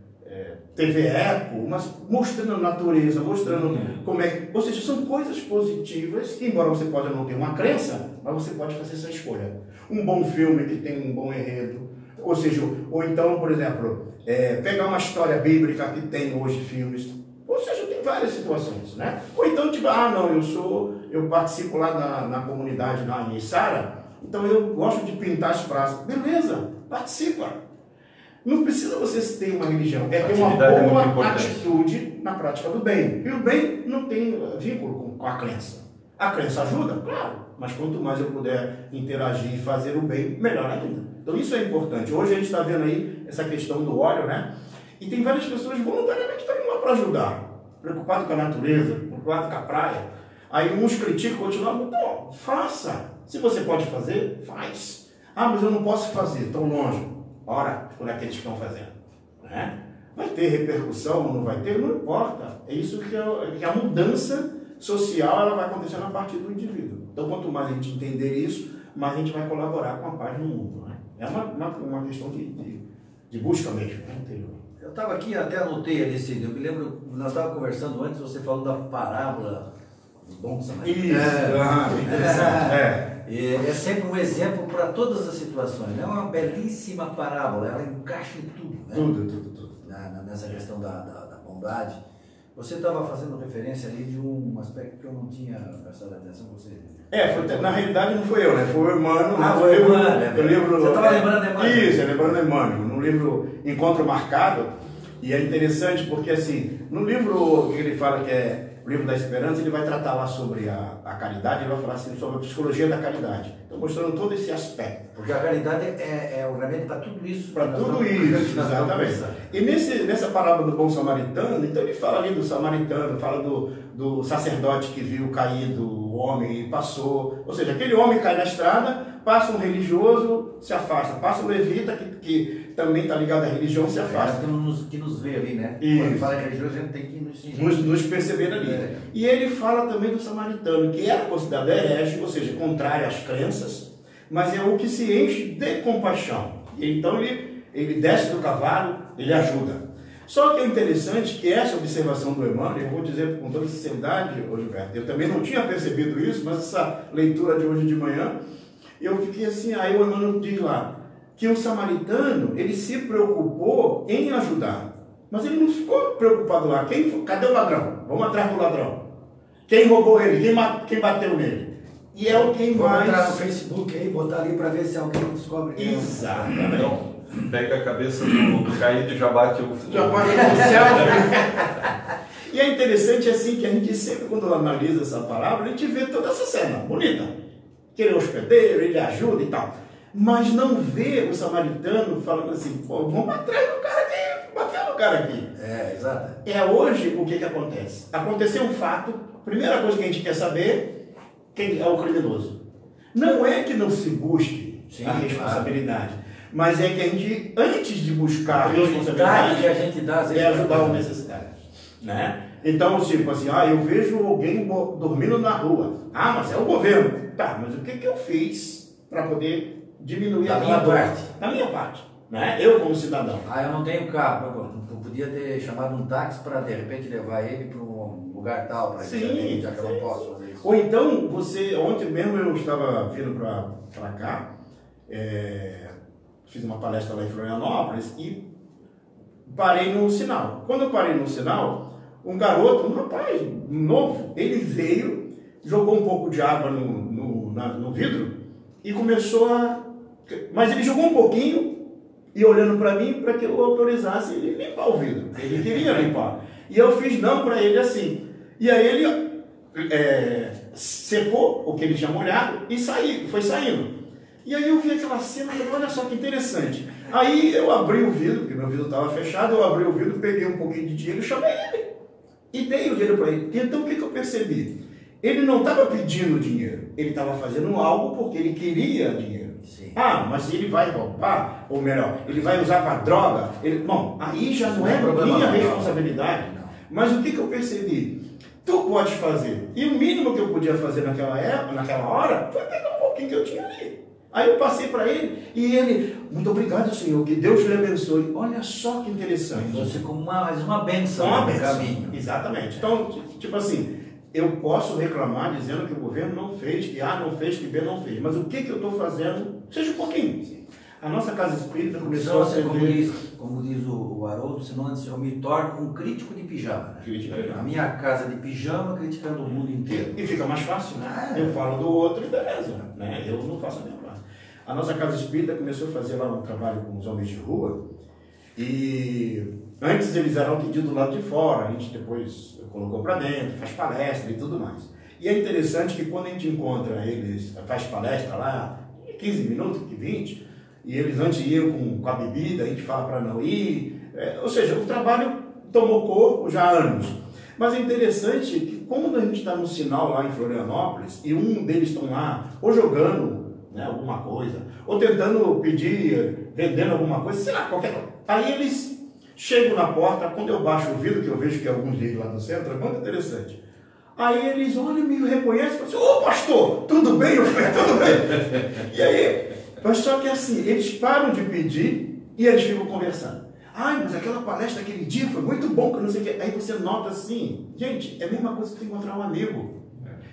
TV Eco, mas mostrando a natureza, mostrando como é que. Ou seja, são coisas positivas, que, embora você pode não ter uma crença, mas você pode fazer essa escolha. Um bom filme que tem um bom enredo, ou seja, ou então, por exemplo, é, pegar uma história bíblica que tem hoje filmes, ou seja, tem várias situações, né? Ou então, tipo, ah, não, eu sou, eu participo lá na, na comunidade lá em Sara, então eu gosto de pintar as praças. Beleza, participa. Não precisa você ter uma religião, é ter uma é boa importante. atitude na prática do bem. E o bem não tem uh, vínculo com, a crença. A crença ajuda? Claro. Mas quanto mais eu puder interagir e fazer o bem, melhor ainda. Então isso é importante. Hoje a gente está vendo aí essa questão do óleo, né? E tem várias pessoas voluntariamente estão indo lá para ajudar. Preocupado com a natureza, preocupado com a praia. Aí uns criticam, continuam. Não, faça. Se você pode fazer, faz. Ah, mas eu não posso fazer, tão longe. Ora, por aqueles que estão fazendo. Né? Vai ter repercussão ou não vai ter? Não importa. É isso que, é, que a mudança social ela vai acontecer na partir do indivíduo. Então, quanto mais a gente entender isso, mais a gente vai colaborar com a paz no mundo. Né? É uma, uma, uma questão de, de, de busca mesmo, né? Eu estava aqui, até anotei ali, Cid, eu me lembro, nós estávamos conversando antes, você falou da parábola do bom samaritano. Isso, ah, bem interessante. É. É sempre um exemplo para todas as situações. É uma belíssima parábola, ela encaixa em tudo. Né? Tudo, tudo, tudo. Na- na- nessa questão da, da, da bondade. Você estava fazendo referência ali de um aspecto que eu não tinha prestado atenção, você. É, foi, na realidade não foi eu, né? Foi o Emmanuel. Ah, no foi o Emmanuel, é no livro, Você tava lembrando Emmanuel. Isso, é lembrando Emmanuel. No livro Encontro Marcado. E é interessante porque, assim, no livro que ele fala que é o livro da esperança, ele vai tratar lá sobre a, a caridade, ele vai falar assim, sobre a psicologia da caridade. Então, mostrando todo esse aspecto. Porque a caridade é, é o remédio para tudo isso. Para tudo isso, exatamente. E nesse, nessa parábola do bom samaritano, então ele fala ali do samaritano, fala do, do sacerdote que viu caído o homem e passou. Ou seja, aquele homem cai na estrada, passa um religioso, se afasta. Passa um levita, que, que também está ligado à religião, se afasta. Que nos, que nos vê ali, né? Isso. Quando ele fala é religioso, a gente tem que nos. Nos, nos perceber ali. É. E ele fala também do samaritano, que era considerado herege, ou seja, contrário às crenças, mas é o que se enche de compaixão. E então ele, ele desce do cavalo, ele ajuda. Só que é interessante que essa observação do Emmanuel, eu vou dizer com toda sinceridade, Gilberto, eu também não tinha percebido isso, mas essa leitura de hoje de manhã, eu fiquei assim, aí o Emmanuel diz lá, que o samaritano, ele se preocupou em ajudar. Mas ele não ficou preocupado lá. Quem, cadê o ladrão? Vamos atrás do ladrão. Quem roubou ele? Quem, quem bateu nele? E é o quem Vamos mais. entrar no Facebook aí, botar ali para ver se alguém descobre. é. Exatamente. Então, pega a cabeça do, do caído e já bate o. Já pode céu. E é interessante assim que a gente sempre, quando analisa essa parábola, a gente vê toda essa cena bonita. Que ele é hospedeiro, ele ajuda e tal. Mas não vê o samaritano falando assim, pô, vamos atrás do cara que bateu no cara aqui. É, exato. É hoje o que, que acontece? Aconteceu um fato, primeira coisa que a gente quer saber, quem é o criminoso. Não é que não se busque Sim, a responsabilidade, mas é que a gente, antes de buscar a responsabilidade, que a gente dá é ajudar o necessitado. Né? Então, tipo assim, ah, eu vejo alguém dormindo na rua. Ah, mas é o governo. Tá, mas o que, que eu fiz para poder diminuir Da a minha dor? parte. Da minha parte. Né? Eu como cidadão. Ah, eu não tenho carro. Eu podia ter chamado um táxi para de repente levar ele para um lugar tal, para Sim, já que eu não posso fazer isso. Ou então, você, ontem mesmo eu estava vindo para cá, é, fiz uma palestra lá em Florianópolis e parei no sinal. Quando eu parei no sinal, um garoto, um rapaz novo, ele veio, jogou um pouco de água no, no, na- no vidro e começou a. Mas ele jogou um pouquinho e olhando para mim para que eu autorizasse ele limpar o vidro. Ele queria limpar. E eu fiz não para ele assim. E aí ele é, secou o que ele tinha molhado e saiu, foi saindo. E aí eu vi aquela cena e falei, olha só que interessante. Aí eu abri o vidro, porque meu vidro estava fechado, eu abri o vidro, peguei um pouquinho de dinheiro e chamei ele. E dei o dinheiro para ele. Então o que, que eu percebi? Ele não estava pedindo dinheiro, ele estava fazendo algo porque ele queria dinheiro. Sim. Ah, mas ele vai roubar, ou melhor, ele vai usar para droga. Ele... Bom, aí já não Não é é problema minha não. responsabilidade. Não. Mas o que, que eu percebi? Tu pode fazer. E o mínimo que eu podia fazer naquela época, naquela hora, foi pegar um pouquinho que eu tinha ali. Aí eu passei para ele e ele, muito obrigado, Senhor, que Deus lhe abençoe. Olha só que interessante. Fosse como uma, mais uma benção Uma no benção. caminho. Exatamente. Então, ti- tipo assim, eu posso reclamar dizendo que o governo não fez, que A não fez, que B não fez. Mas o que, que eu estou fazendo, seja um pouquinho. A nossa casa espírita começou a ser como diz, como diz o, o Haroldo, senão antes eu me torno um crítico de pijama. Né? Crítico de pijama. A minha casa de pijama criticando o mundo inteiro. E fica mais fácil, né? Ah, é. Eu falo do outro e beleza. Né? Eu não faço a minha parte. A nossa casa espírita começou a fazer lá um trabalho com os homens de rua. E antes eles eram atendidos do lado de fora, a gente depois colocou para dentro, faz palestra e tudo mais. E é interessante que quando a gente encontra eles, faz palestra lá, 15 minutos, 20, e eles antes iam com, com a bebida, a gente fala para não ir. É, ou seja, o trabalho tomou corpo já há anos. Mas é interessante que quando a gente está no sinal lá em Florianópolis e um deles estão lá ou jogando né, alguma coisa, ou tentando pedir, vendendo alguma coisa, sei lá, qualquer coisa. Aí eles chegam na porta, quando eu baixo o vidro, que eu vejo que é alguns deles lá no centro, é muito interessante. Aí eles olham, me reconhecem e falam assim, ô pastor, tudo bem? Eu falei, tudo bem. e aí, mas só que assim, eles param de pedir e eles ficam conversando. Ai, mas aquela palestra aquele dia foi muito bom, que não sei o quê. Aí você nota assim, gente, é a mesma coisa que você encontrar um amigo.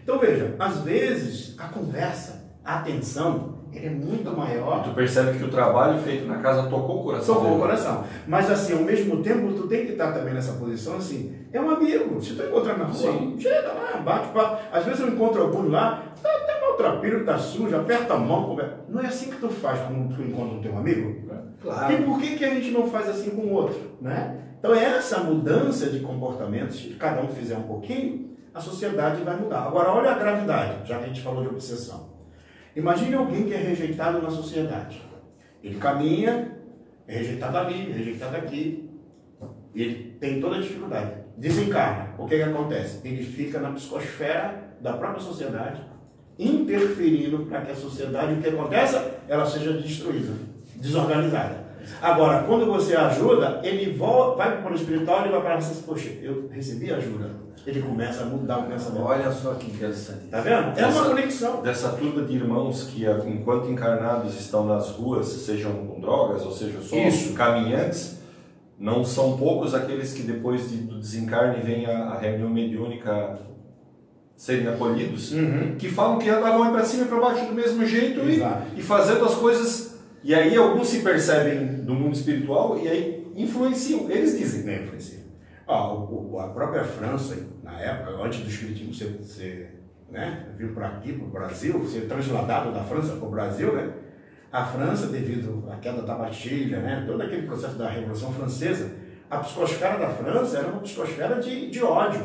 Então veja, às vezes a conversa, a atenção, ele é muito maior Tu percebe que o trabalho feito na casa tocou o coração. Tocou o coração. Mas assim, ao mesmo tempo, tu tem que estar também nessa posição assim, é um amigo. Se tu encontrar na rua, Sim. chega lá, bate papo. Às vezes eu encontro alguns lá, tá até maltrapilho, tá sujo, aperta a mão, conversa. Não é assim que tu faz quando tu encontra o teu amigo? E Claro. por que, que a gente não faz assim com o outro? Né? Então essa mudança de comportamento, se cada um fizer um pouquinho, a sociedade vai mudar. Agora olha a gravidade, já que a gente falou de obsessão. Imagine alguém que é rejeitado na sociedade. Ele caminha, é rejeitado ali, é rejeitado aqui. Ele tem toda a dificuldade. Desencarna. O que, que acontece? Ele fica na psicosfera da própria sociedade, interferindo para que a sociedade, o que aconteça? Ela seja destruída, desorganizada. Agora, quando você ajuda, ele volta, vai para o plano espiritual e vai para assim, poxa, eu recebi ajuda. Ele começa a mudar o pensamento. Olha só que interessante. Tá vendo? É uma conexão. Dessa turma de irmãos que, enquanto encarnados, estão nas ruas, sejam com drogas ou sejam só Isso. caminhantes, não são poucos aqueles que depois de, do desencarne vêm a, a reunião mediúnica serem acolhidos, Uhum. que falam que andavam para cima e para baixo do mesmo jeito e, e fazendo as coisas. E aí alguns se percebem do mundo espiritual e aí influenciam. Eles dizem. Influencia. Ó, o- o- a própria França, na época, antes do Espiritismo ser, ser né, vir para aqui, para o Brasil, ser trasladado da França para o Brasil, né? A França, devido à queda da Bastilha, né, todo aquele processo da Revolução Francesa, a psicosfera da França era uma psicosfera de, de ódio.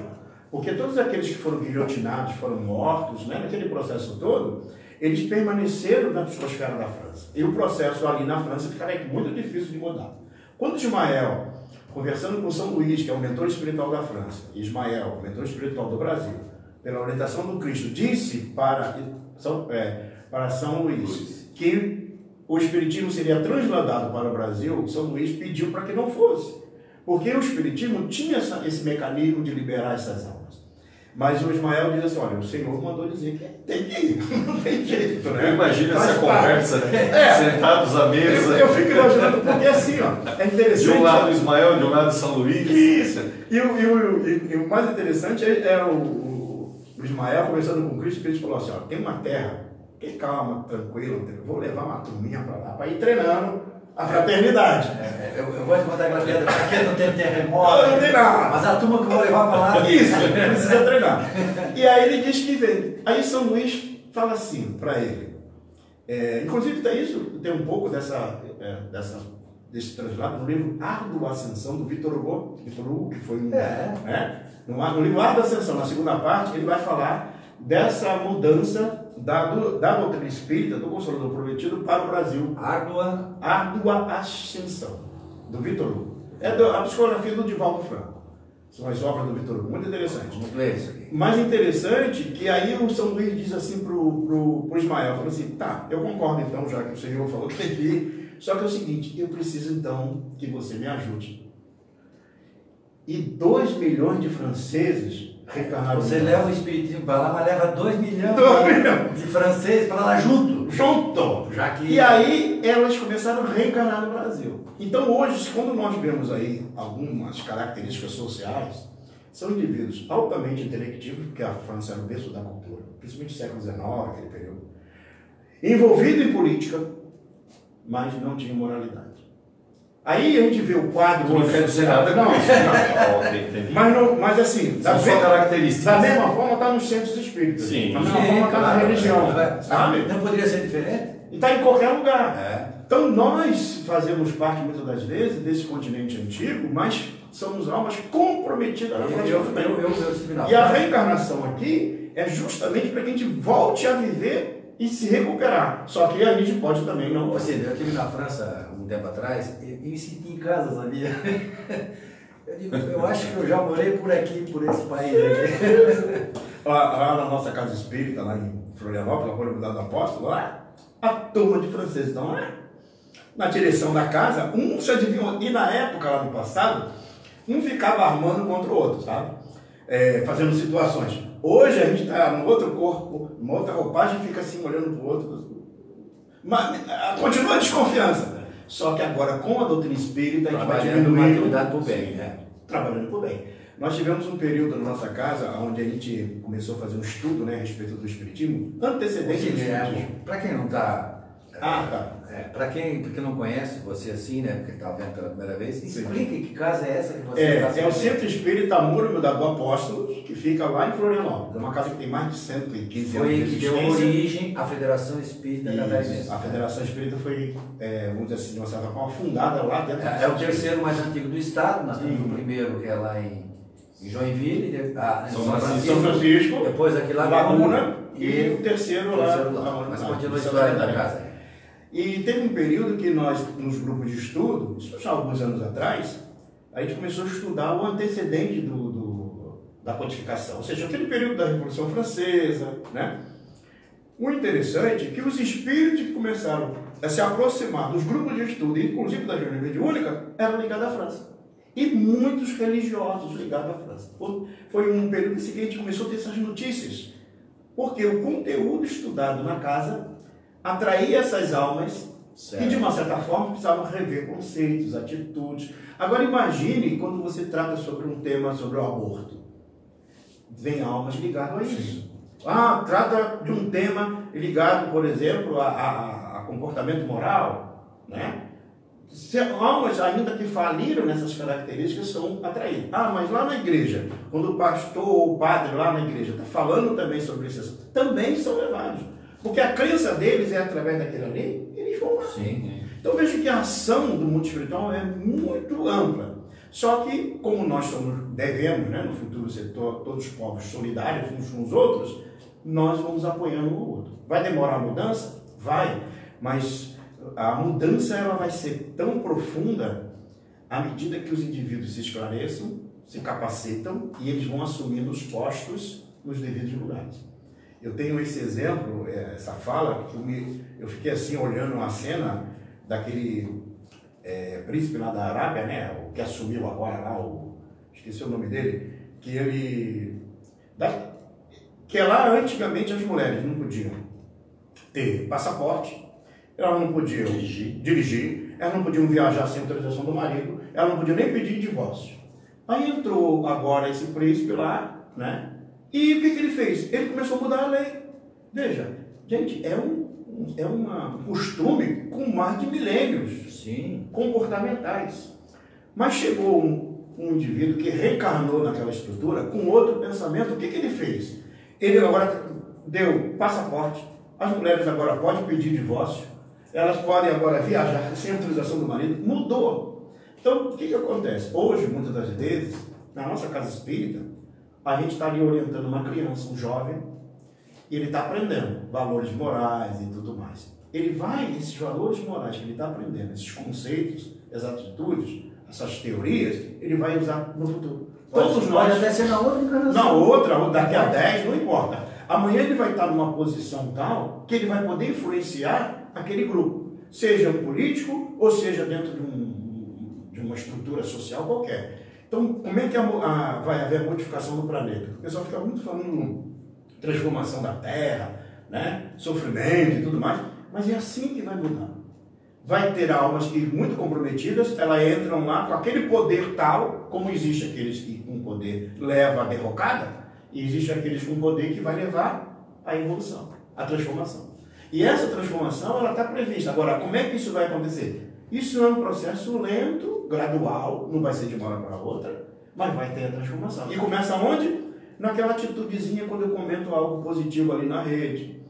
Porque todos aqueles que foram guilhotinados, foram mortos, né, naquele processo todo, eles permaneceram na psicosfera da França. E o processo ali na França ficaria muito difícil de mudar. Quando Ismael, conversando com São Luís, que é o mentor espiritual da França, Ismael, o mentor espiritual do Brasil, pela orientação do Cristo, disse para São, é, para São Luís que o Espiritismo seria transladado para o Brasil, São Luís pediu para que não fosse. Porque o Espiritismo tinha esse mecanismo de liberar essas almas. Mas o Ismael diz assim: olha, o Senhor mandou dizer que tem que ir, não tem jeito, né? Imagina essa parte. conversa, É. sentados à Eu, mesa. eu fico imaginando, porque assim, ó, é interessante. De um lado Ismael, de um lado São Luís. Isso. E o, e o, e- e o mais interessante é, é o, o- o Ismael conversando com Cristo, Cristo falou assim, ó, tem uma terra, que calma, tranquilo, vou levar uma turminha para lá, para ir treinando a fraternidade. É, eu, eu gosto de contar aquela piada, porque aqui não tem terremoto. Não, não tem nada. Mas a turma que eu vou levar para lá. Isso, precisa treinar. E aí ele diz que vem. Aí São Luís fala assim para ele. É, inclusive tem isso, tem um pouco dessa, é, dessa, desse translado no livro Árdua Ascensão, do Vitor Hugo, Vitor Hugo, que foi um. É. Né? No, no livro Árdua Ascensão, na segunda parte, ele vai falar dessa mudança da, do, da doutrina espírita, do Consolador Prometido, para o Brasil. Árdua. Árdua Ascensão, do Vitor Hugo. É a psicografia do Divaldo Franco. São as obras do Vitor Hugo, muito interessante. Isso aqui. Mais interessante que aí o São Luís diz assim pro, pro, pro Ismael, falou assim, tá, eu concordo então, já que o Senhor falou que tem que ir, só que é o seguinte, eu preciso então que você me ajude. E dois milhões de franceses reencarnaram. Você leva o espiritismo para lá, mas leva 2 milhões Dois de- milhões. de franceses para lá junto. Junto! Já que. E aí elas começaram a reencarnar no Brasil. Então hoje, quando nós vemos aí algumas características sociais, são indivíduos altamente intelectivos, porque a França era o berço da cultura, principalmente no século XIX, aquele período, envolvido em política, mas não tinha moralidade. Aí a gente vê o quadro. Não quer dizer nada não, não. Mas, não, mas assim, da, São só me- características. da mesma forma está nos centros espíritas. Sim. Da mesma forma está na religião. Não, Sabe? Não poderia ser diferente? E está em qualquer lugar. É. Então nós fazemos parte muitas das vezes desse continente antigo, mas somos almas comprometidas na Eu, prática eu, eu, eu, eu E a reencarnação aqui é justamente para que a gente volte a viver e se recuperar. Só que a gente pode também não. Você, eu estive na França um tempo atrás e, me senti em casa, sabia? Eu, digo, eu acho que eu já morei por aqui, por esse país aqui. Lá, lá na nossa casa espírita, lá em Florianópolis, na Comunidade do Apóstolo, lá, a turma de franceses estão lá. Na direção da casa, um se adivinhou. E na época, lá no passado, um ficava armando contra o outro, sabe? É, fazendo situações. Hoje a gente está no outro corpo, numa outra roupagem, fica assim olhando para o outro. Mas ah, continua a desconfiança. Só que agora, com a doutrina espírita, a gente vai Trabalhando uma diminuindo por bem, né? trabalhando por bem. Nós tivemos um período na nossa casa onde a gente começou a fazer um estudo né, a respeito do Espiritismo, antecedente do Espiritismo. Para quem não está. Ah, tá. Para quem porque não conhece você assim, né? Porque está vendo pela primeira vez, explique que casa é essa que você É, está é o Centro Espírita Múrmio da do Apóstolo, que fica lá em Florianópolis. É uma casa que tem mais de 115 anos Foi que deu origem à Federação Espírita. Catarinense. A Federação Espírita foi, é, vamos dizer assim, de uma certa forma, fundada lá dentro É, é o terceiro mais antigo do estado, nós temos o primeiro que é lá em, em Joinville, ah, em São Francisco. São Francisco, depois aqui lá Laguna e e o terceiro lá. terceiro lá. Mas lá, continua a Santa história da casa. E teve um período que nós, nos grupos de estudo, isso já alguns anos atrás, a gente começou a estudar o antecedente do, do- da codificação, ou seja, aquele período da Revolução Francesa, né? O interessante é que os espíritos que começaram a se aproximar dos grupos de estudo, inclusive da reunião mediúnica, eram ligados à França. E muitos religiosos ligados à França. Foi- um período em que começou a ter essas notícias. Porque o conteúdo estudado na casa atraía essas almas Certo. E de uma certa forma precisavam rever conceitos, atitudes. Agora imagine quando você trata sobre um tema sobre o aborto. Vem almas ligadas a isso. Ah, trata de um tema ligado, por exemplo, a, a, a comportamento moral, né? Se, almas ainda que faliram nessas características são atraídas. Ah, mas lá na igreja, quando o pastor ou o padre lá na igreja está falando também sobre isso, também são levados. Porque a crença deles é através daquilo ali, eles vão lá. Sim. Então veja que a ação do mundo espiritual é muito ampla. Só que, como nós somos, devemos, né, no futuro ser to, todos os povos solidários uns com os outros, nós vamos apoiando um ao outro. Vai demorar a mudança? Vai. Mas a mudança ela vai ser tão profunda à medida que os indivíduos se esclareçam, se capacitam e eles vão assumindo os postos nos devidos lugares. Eu tenho esse exemplo, é, essa fala, que eu, me, eu fiquei assim olhando a cena daquele é, príncipe lá da Arábia, né, o que assumiu agora lá, o, esqueci o nome dele, que ele. Da, que lá antigamente as mulheres não podiam ter passaporte, elas não podiam dirigir, dirigir elas não podiam viajar sem autorização do marido, elas não podiam nem pedir divórcio. Aí entrou agora esse príncipe lá, né? E o que, que ele fez? Ele começou a mudar a lei. Veja, gente, é um, é um costume com mais de milênios Sim. comportamentais. Mas chegou um, um indivíduo que reencarnou naquela estrutura com outro pensamento, o que, que ele fez? Ele agora deu passaporte, as mulheres agora podem pedir divórcio, elas podem agora viajar sem autorização do marido, mudou. Então, o que, que acontece? Hoje, muitas das vezes, na nossa casa espírita, a gente está ali orientando uma criança, um jovem, e ele está aprendendo valores morais e tudo mais. Ele vai, esses valores morais que ele está aprendendo, esses conceitos, essas atitudes, essas teorias, ele vai usar no futuro. Pode, Todos nós. Pode até ser na outra encarnação. Na outra, daqui a 10, não importa. Amanhã ele vai estar numa posição tal que ele vai poder influenciar aquele grupo. Seja um político ou seja dentro de, um, de uma estrutura social qualquer. Então, como é que a, a, vai haver a modificação do planeta? O pessoal fica muito falando transformação da Terra, né? sofrimento e tudo mais, mas é assim que vai mudar. Vai ter almas que muito comprometidas, elas entram lá com aquele poder tal, como existe aqueles que com poder leva a derrocada, e existe aqueles com poder que vai levar a evolução, a transformação. E essa transformação ela está prevista. Agora, como é que isso vai acontecer? Isso é um processo lento, gradual, não vai ser de uma hora para outra, mas vai ter a transformação. E começa onde? Naquela atitudezinha quando eu comento algo positivo ali na rede,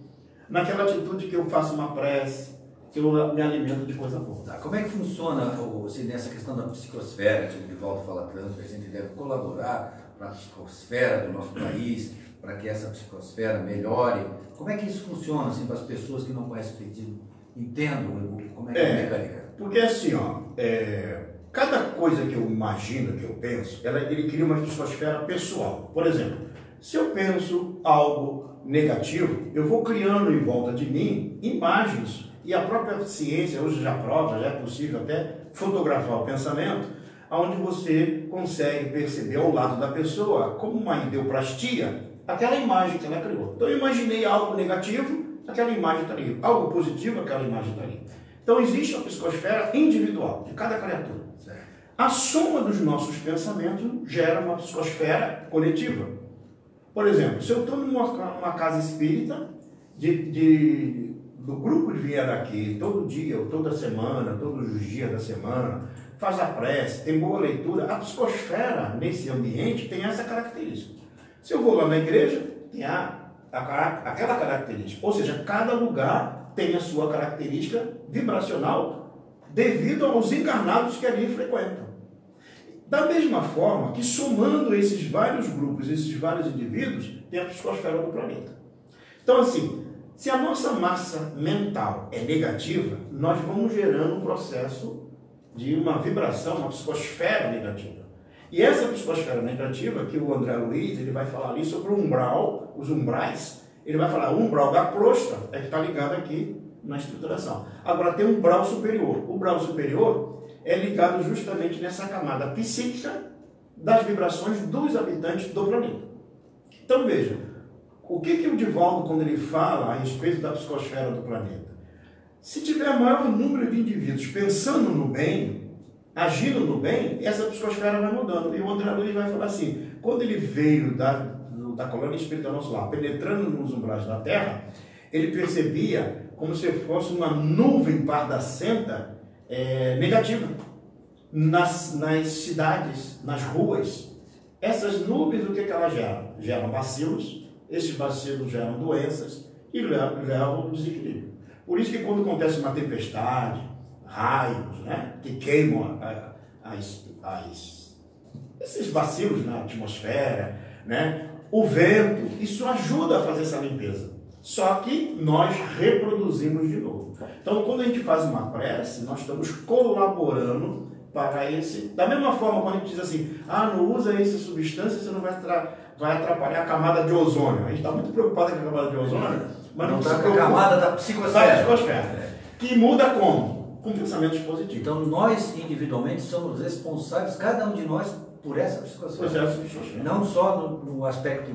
naquela atitude que eu faço uma prece, que eu me alimento de coisa boa. Tá, como é que funciona assim, nessa questão da psicosfera, que o Divaldo fala tanto, que a gente deve colaborar para a psicosfera do nosso país, para que essa psicosfera melhore? Como é que isso funciona assim, para as pessoas que não conhecem o pedido? Entendam como é que é, é a mecânica? Porque assim, ó, é, cada coisa que eu imagino, que eu penso, ela, ele cria uma psicosfera pessoal. Por exemplo, se eu penso algo negativo, eu vou criando em volta de mim imagens, e a própria ciência hoje já prova, já é possível até fotografar o pensamento, onde você consegue perceber ao lado da pessoa, como uma ideoplastia, aquela imagem que ela criou. Então eu imaginei algo negativo, aquela imagem está ali. Algo positivo, aquela imagem está ali. Então existe a psicosfera individual de cada criatura. A soma dos nossos pensamentos gera uma psicosfera coletiva. Por exemplo, se eu estou numa casa espírita, de, de, do grupo de vier aqui todo dia, ou toda semana, todos os dias da semana, faz a prece, tem boa leitura, a psicosfera nesse ambiente tem essa característica. Se eu vou lá na igreja, tem a, a, aquela característica. Ou seja, cada lugar tem a sua característica vibracional devido aos encarnados que ali frequentam. Da mesma forma que somando esses vários grupos, esses vários indivíduos, tem a psicosfera do planeta. Então, assim, se a nossa massa mental é negativa, nós vamos gerando um processo de uma vibração, uma psicosfera negativa. E essa psicosfera negativa, que o André Luiz ele vai falar ali sobre o umbral, os umbrais, ele vai falar, o umbral da crosta é que está ligado aqui na estruturação. Agora tem um umbral superior. O umbral superior é ligado justamente nessa camada psíquica das vibrações dos habitantes do planeta. Então veja, o que, que o Divaldo, quando ele fala a respeito da psicosfera do planeta? Se tiver maior número de indivíduos pensando no bem, agindo no bem, essa psicosfera vai mudando. E o André Luiz vai falar assim: quando ele veio da, da colônia espírita nosso lar, penetrando nos umbrais da terra, ele percebia como se fosse uma nuvem pardacenta é, negativa nas, nas cidades, nas ruas. Essas nuvens, o que, que elas geram? Geram bacilos, esses bacilos geram doenças e levam, ao desequilíbrio. Por isso que quando acontece uma tempestade, raios, né, que queimam as, as, esses bacilos na atmosfera, né, o vento, isso ajuda a fazer essa limpeza. Só que nós reproduzimos de novo. Então, quando a gente faz uma prece, nós estamos colaborando para esse. Da mesma forma, quando a gente diz assim, ah, não usa essa substância, você não vai, vai atrapalhar a camada de ozônio. A gente está muito preocupado com a camada de ozônio, mas não, está com a camada da psicosfera. Da psicosfera. Que muda como? Com pensamentos positivos. Então, nós individualmente somos responsáveis, cada um de nós, por essa psicosfera. Não só no, no aspecto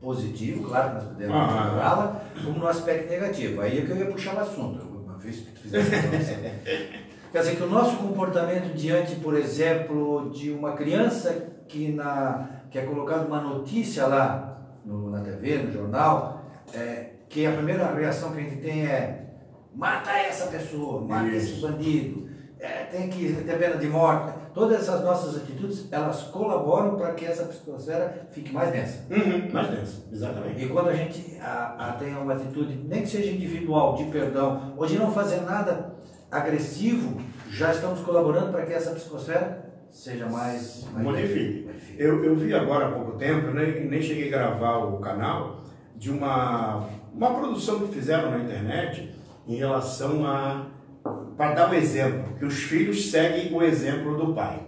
positivo, claro que nós podemos ah, melhorá-la, como no aspecto negativo. Aí é que eu ia puxar o assunto, uma vez que tu fizesse Quer dizer que o nosso comportamento diante, por exemplo, de uma criança que, na, que é colocada uma notícia lá no, na TV, no jornal, é, que a primeira reação que a gente tem é mata essa pessoa, mata Isso. esse bandido, é, tem que ter pena de morte. Todas essas nossas atitudes, elas colaboram para que essa psicosfera fique mais densa. Uhum, mais densa, exatamente. E quando a gente a, a tem uma atitude, nem que seja individual, de perdão, ou de não fazer nada agressivo, já estamos colaborando para que essa psicosfera seja mais... mais Modifique. Eu, eu vi agora há pouco tempo, né, nem cheguei a gravar o canal, de uma, uma produção que fizeram na internet em relação a... para dar o um exemplo, que os filhos seguem o exemplo do pai.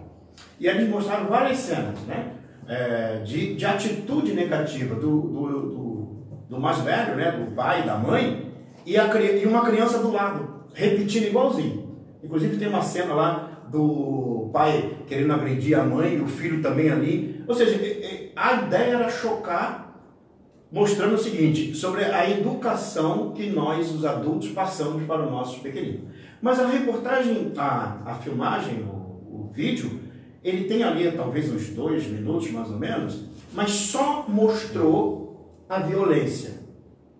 E eles mostraram várias cenas, né? É, de, de atitude negativa do, do, do, do mais velho, né? Do pai, da mãe, e, a, e uma criança do lado, repetindo igualzinho. Inclusive tem uma cena lá do pai querendo agredir a mãe o filho também ali. Ou seja, a ideia era chocar, mostrando o seguinte, sobre a educação que nós, os adultos, passamos para os nossos pequeninos. Mas a reportagem, a, a filmagem, o, o vídeo, ele tem ali talvez uns dois minutos mais ou menos, mas só mostrou a violência.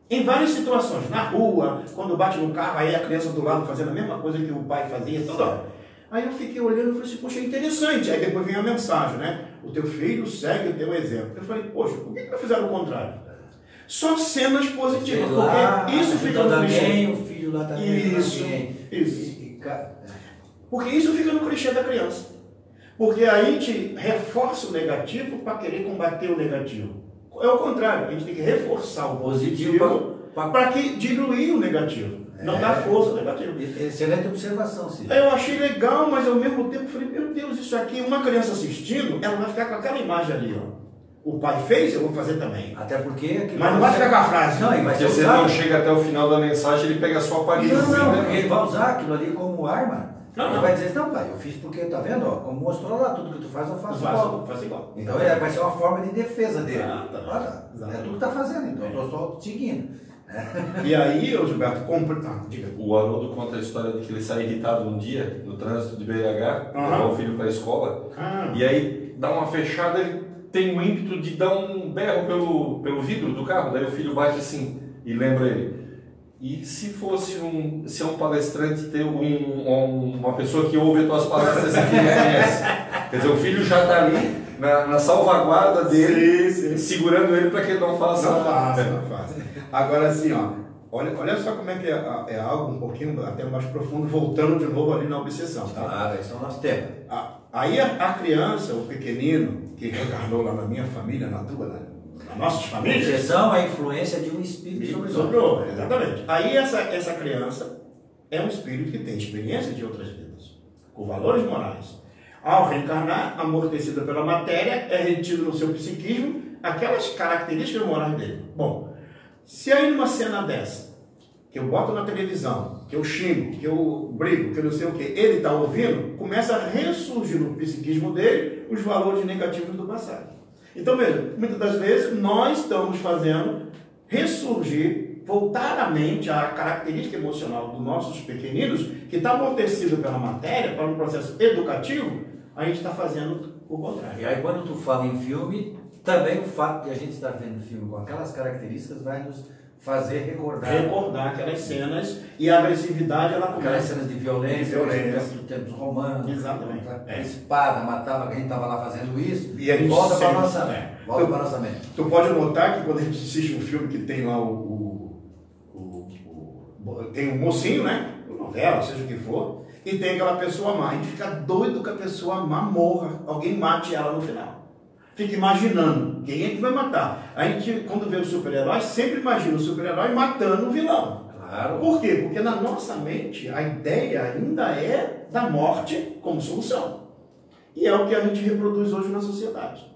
Em várias situações, na rua, quando bate no carro, aí a criança do lado fazendo a mesma coisa que o pai fazia, toda hora. Aí eu fiquei olhando e falei assim, poxa, é interessante. Aí depois vem a mensagem, né? O teu filho segue o teu exemplo. Eu falei, poxa, por que não fizeram o contrário? Só cenas positivas, lá, porque isso fica no clichê. o filho lá também isso, isso. Porque isso fica no clichê da criança. Porque aí a gente reforça o negativo para querer combater o negativo. É o contrário, a gente tem que reforçar o positivo para que diluir o negativo. Não é, dar força ao negativo. Excelente observação, sim. Eu achei legal, mas ao mesmo tempo falei, meu Deus, isso aqui, uma criança assistindo, ela vai ficar com aquela imagem ali, ó. O pai fez, eu vou fazer também. Até porque. Mas não vai ficar com a frase. Não, ele vai porque se ele não chega até o final da mensagem, ele pega a sua página. Não, não, né? ele vai usar aquilo ali como arma não, não. vai dizer, não, pai, eu fiz porque, tá vendo? Ó, como mostrou lá, tudo que tu faz, eu faço igual. Faço igual. Então é, vai ser uma forma de defesa dele. Ah, tá, Olha, é tudo que tá fazendo, então eu tô só seguindo. E aí, ô Gilberto, compra. Ah, diga. O Haroldo conta a história de que ele sai irritado um dia no trânsito de BH, uhum. levar o filho para a escola, ah. e aí dá uma fechada, ele tem o ímpeto de dar um berro pelo, pelo vidro do carro, daí o filho bate assim e lembra ele. E se fosse um, se é um palestrante ter um, um, uma pessoa que ouve as tuas palestras e que conhece. Quer dizer, o filho já está ali na, na, salvaguarda dele, sim, sim. segurando ele para que ele não faça. Não faça, não faça. Agora assim, ó, olha, olha só como é que é, é, algo um pouquinho até mais profundo, voltando de novo ali na obsessão. Tá? Claro, esse é o nosso tema. Aí a, a criança, o pequenino, que reencarnou lá na minha família, na tua, né? nossas famílias. Obsessão é a influência de um espírito sobre, sobre outro. Exatamente. Aí essa, essa criança é um espírito que tem experiência de outras vidas, com valores morais. Ao reencarnar, amortecido pela matéria, é retido no seu psiquismo aquelas características morais dele. Bom, se aí numa cena dessa, que eu boto na televisão, que eu xingo, que eu brigo, que eu não sei o que, ele está ouvindo, começa a ressurgir no psiquismo dele os valores negativos do passado. Então, veja, muitas das vezes nós estamos fazendo ressurgir, voltar à mente à característica emocional dos nossos pequeninos, que está amortecido pela matéria, para um processo educativo, a gente está fazendo o contrário. E aí quando tu fala em filme, também o fato de a gente estar vendo filme com aquelas características vai nos fazer recordar. Recordar aquelas cenas e a agressividade ela Aquelas começa. cenas de violência, De violência. dos tempos romanos. Exatamente. A É. espada matava quem estava lá fazendo isso. E a gente volta para sempre- nossa, é. volta para nossa mente. Tu pode notar que quando a gente assiste um filme que tem lá o, o, o- o- tem um mocinho, né? Novela, seja o que for, e tem aquela pessoa má. A gente fica doido que a pessoa má morra, alguém mate ela no final. Fica imaginando quem é que vai matar. A gente, quando vê o super-herói, sempre imagina o super-herói matando o vilão. Claro. Por quê? Porque na nossa mente a ideia ainda é da morte como solução. E é o que a gente reproduz hoje na sociedade.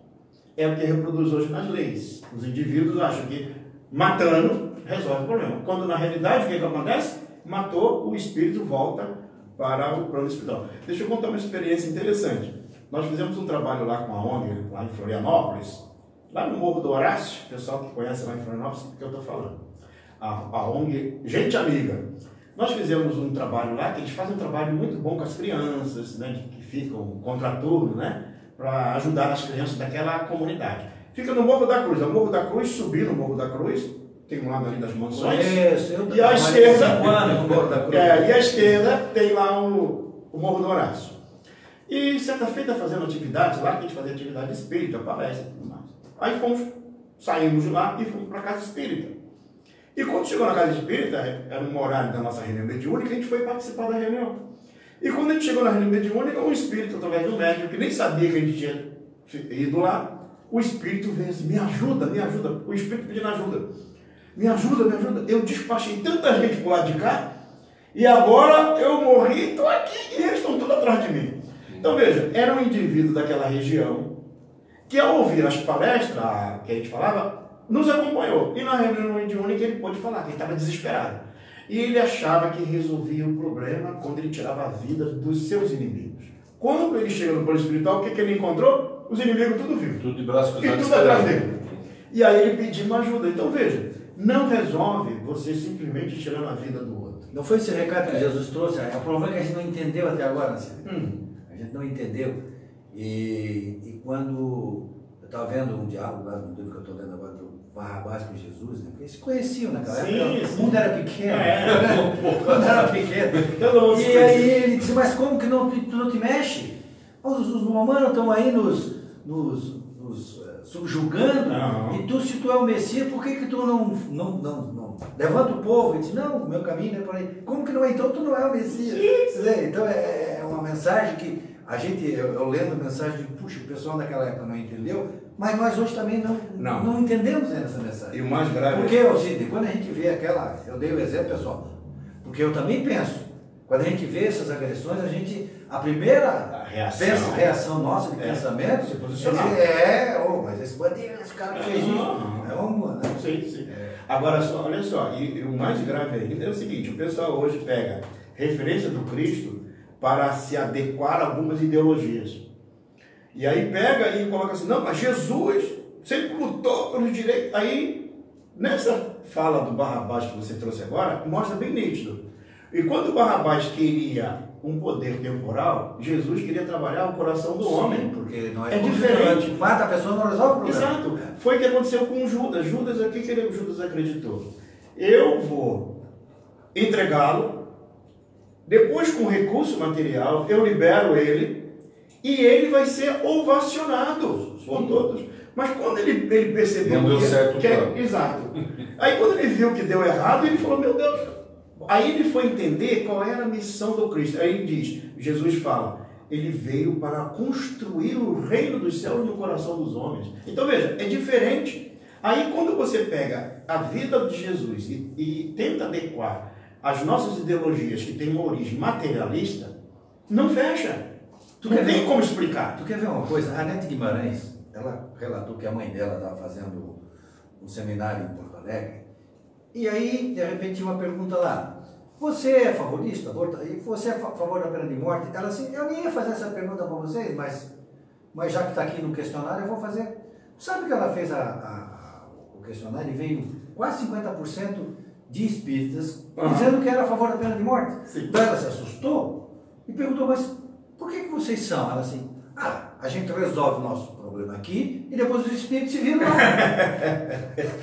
É o que reproduz hoje nas leis. Os indivíduos acham que matando resolve o problema. Quando na realidade o que, que acontece? Matou, o espírito volta para o plano espiritual. Deixa eu contar uma experiência interessante. Nós fizemos um trabalho lá com a ONG, lá em Florianópolis, lá no Morro do Horácio, pessoal que conhece lá em Florianópolis, sabe o que eu estou falando. A, a ONG Gente Amiga. Nós fizemos um trabalho lá, que a gente faz um trabalho muito bom com as crianças, né, que ficam contraturno, né, para ajudar as crianças daquela comunidade. Fica no Morro da Cruz. O Morro da Cruz, subir no Morro da Cruz, tem um lado ali das mansões. Conheço, eu E à esquerda- anos Morro da Cruz. É, e à esquerda tem lá o, o Morro do Horácio. E certa feita fazendo atividades lá, que a gente fazia atividade espírita, palestra e tudo mais. Aí fomos, saímos de lá e fomos para a casa espírita. E quando chegou na casa espírita, era um horário da nossa reunião mediúnica, a gente foi participar da reunião. E quando a gente chegou na reunião mediúnica, um espírito, através do médico, que nem sabia que a gente tinha ido lá, o espírito veio assim, me ajuda, me ajuda. O espírito pedindo ajuda. Me ajuda, me ajuda. Eu despachei tanta gente por lado de cá, e agora eu morri e estou aqui, e eles estão todos atrás de mim. Então veja, era um indivíduo daquela região que ao ouvir as palestras que a gente falava, nos acompanhou. E na reunião mediúnica ele pôde falar, que ele estava desesperado. E ele achava que resolvia o problema quando ele tirava a vida dos seus inimigos. Quando ele chega no plano espiritual, o que, que ele encontrou? Os inimigos tudo vivos. Tudo de braço E cruzado tudo atrás dele. E aí ele pediu uma ajuda. Então veja, não resolve você simplesmente tirando a vida do outro. Não foi esse recado que Jesus trouxe? O problema é que a gente não entendeu até agora, Cílio. Hum. Gente não entendeu. E, e quando eu estava vendo um diálogo lá no livro que eu estou lendo agora do Barrabás com Jesus, né? porque eles se conheciam naquela Sim, época. sim. O mundo era pequeno. É. o mundo era pequeno. Todo mundo se E aí ele disse, mas como que não, tu não te mexe? Os, os romanos estão aí nos, nos, nos eh, subjugando, Não. e tu, se tu é o Messias, por que, que tu não, não, não, não levanta o povo? Ele disse, não, o meu caminho é por aí. Como que não é? Então tu não é o Messias. Dizer, Então é, é uma mensagem que a gente, eu, eu lendo a mensagem, digo, puxa, o pessoal daquela época não entendeu, mas nós hoje também não, Não. não. entendemos essa mensagem. E o mais grave Porque, ô Sidney, quando a gente vê aquela. Eu dei o exemplo, pessoal, porque eu também penso, quando a gente vê essas agressões, a gente. A primeira A reação. pensa- reação nossa de É, pensamento se é, posicionar. dizer, é, ô, mas esse bandido, esse cara que fez isso. É uma, né? Sim, sim. Agora, só, olha só, e, e o mais grave ainda é o seguinte, o pessoal hoje pega referência do Cristo para se adequar a algumas ideologias. E aí pega e coloca assim, não, mas Jesus sempre lutou pelos direitos. Aí, nessa fala do Barrabás que você trouxe agora, mostra bem nítido. E quando o Barrabás queria um poder temporal, Jesus queria trabalhar o coração do homem. Porque não é, É diferente. Mata a pessoa, não resolve o problema. Exato. Foi o que aconteceu com Judas. Judas, o que, Judas acreditou? Eu vou entregá-lo, depois com recurso material, eu libero ele, e ele vai ser ovacionado por todos. Mas quando ele, ele percebeu Não deu que, certo o que plano. Exato. Aí quando ele viu que deu errado, ele falou, meu Deus. Aí ele foi entender qual era a missão do Cristo. Aí ele diz, Jesus fala, ele veio para construir o reino dos céus no coração dos homens. Então veja, é diferente. Aí quando você pega a vida de Jesus e, e tenta adequar as nossas ideologias que têm uma origem materialista, não fecha. Tu quer ver? como explicar. Tu quer ver uma coisa? A Nete Guimarães, ela relatou que a mãe dela estava fazendo um seminário em Porto Alegre. E aí, de repente, uma pergunta lá. Você é favorista? você é a favor da pena de morte? Ela assim, eu nem ia fazer essa pergunta para vocês, mas, mas já que está aqui no questionário, eu vou fazer. Sabe que ela fez a, a- o questionário e veio quase 50% de espíritas Aham. dizendo que era a favor da pena de morte. Sim. Então ela se assustou e perguntou, mas por que, que vocês são? Ela assim, a gente resolve o nosso problema aqui e depois os espíritos se viram lá.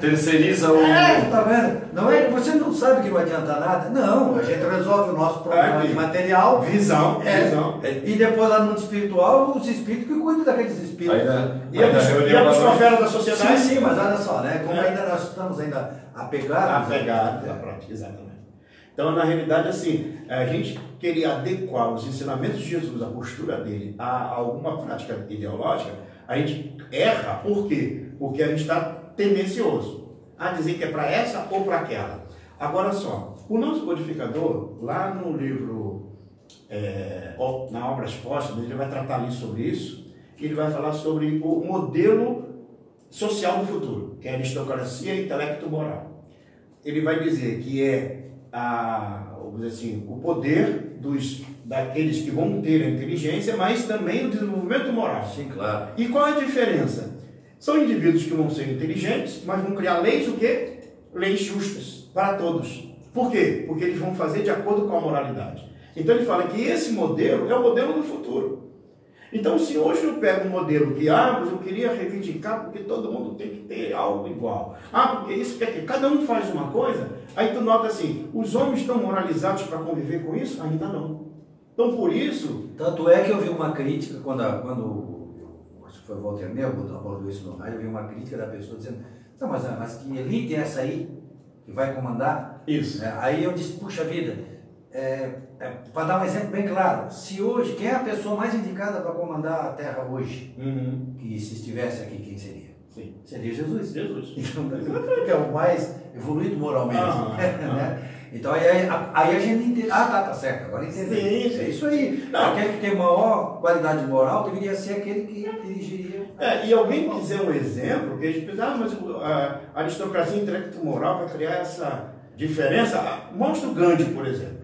Terceiriza o. É, tá vendo? Não é você não sabe que não adianta nada. Não, a gente resolve o nosso problema Aqui. de material. Visão, É, visão. E depois lá no mundo espiritual, os espíritos que cuidam daqueles espíritos. Aí na, E aí a, na pus- e reunião a da da Sim, sociedade? sim, mas olha só, né? Como É. ainda nós estamos ainda apegados. Apegado à prática, exatamente. Então, na realidade, assim, a gente queria adequar os ensinamentos de Jesus, a postura dele, a alguma prática ideológica, a gente erra, por quê? Porque a gente está tendencioso a dizer que é para essa ou para aquela. Agora só, o nosso codificador, lá no livro, é, na obra exposta, ele vai tratar ali sobre isso, ele vai falar sobre o modelo social do futuro, que é a aristocracia e intelecto moral. Ele vai dizer que é a, assim, o poder dos, daqueles que vão ter a inteligência, mas também o desenvolvimento moral. Sim, claro. E qual é a diferença? São indivíduos que vão ser inteligentes, mas vão criar leis o quê? Leis justas para todos. Por quê? Porque eles vão fazer de acordo com a moralidade. Então ele fala que esse modelo é o modelo do futuro. Então, se hoje eu pego um modelo que, ah, mas eu queria reivindicar porque todo mundo tem que ter algo igual. Ah, porque isso quer que cada um faz uma coisa, aí tu nota assim, os homens estão moralizados para conviver com isso? Ainda não. Então, por isso, Tanto é que eu vi uma crítica quando, a- quando acho que foi o Walter Melbo abordou isso no rádio, eu vi uma crítica da pessoa dizendo, não, mas, mas que elite é essa aí que vai comandar? isso. É, aí eu disse, puxa vida, para dar um exemplo bem claro, se hoje, quem é a pessoa mais indicada para comandar a Terra hoje? Uhum. Que se estivesse aqui, quem seria? Sim. Seria Jesus. Jesus. Então, que é o mais evoluído moralmente. Ah, né? Então aí, aí, a gente entende. Ah, tá, tá certo, agora entendi. Sim, sim. É isso aí. Não. Aquele que tem maior qualidade moral deveria ser aquele que dirigiria. É, e alguém quiser um exemplo, que a gente pensa, ah, mas a aristocracia intelecto moral vai criar essa diferença. Ah, Mostra o Gandhi, por exemplo.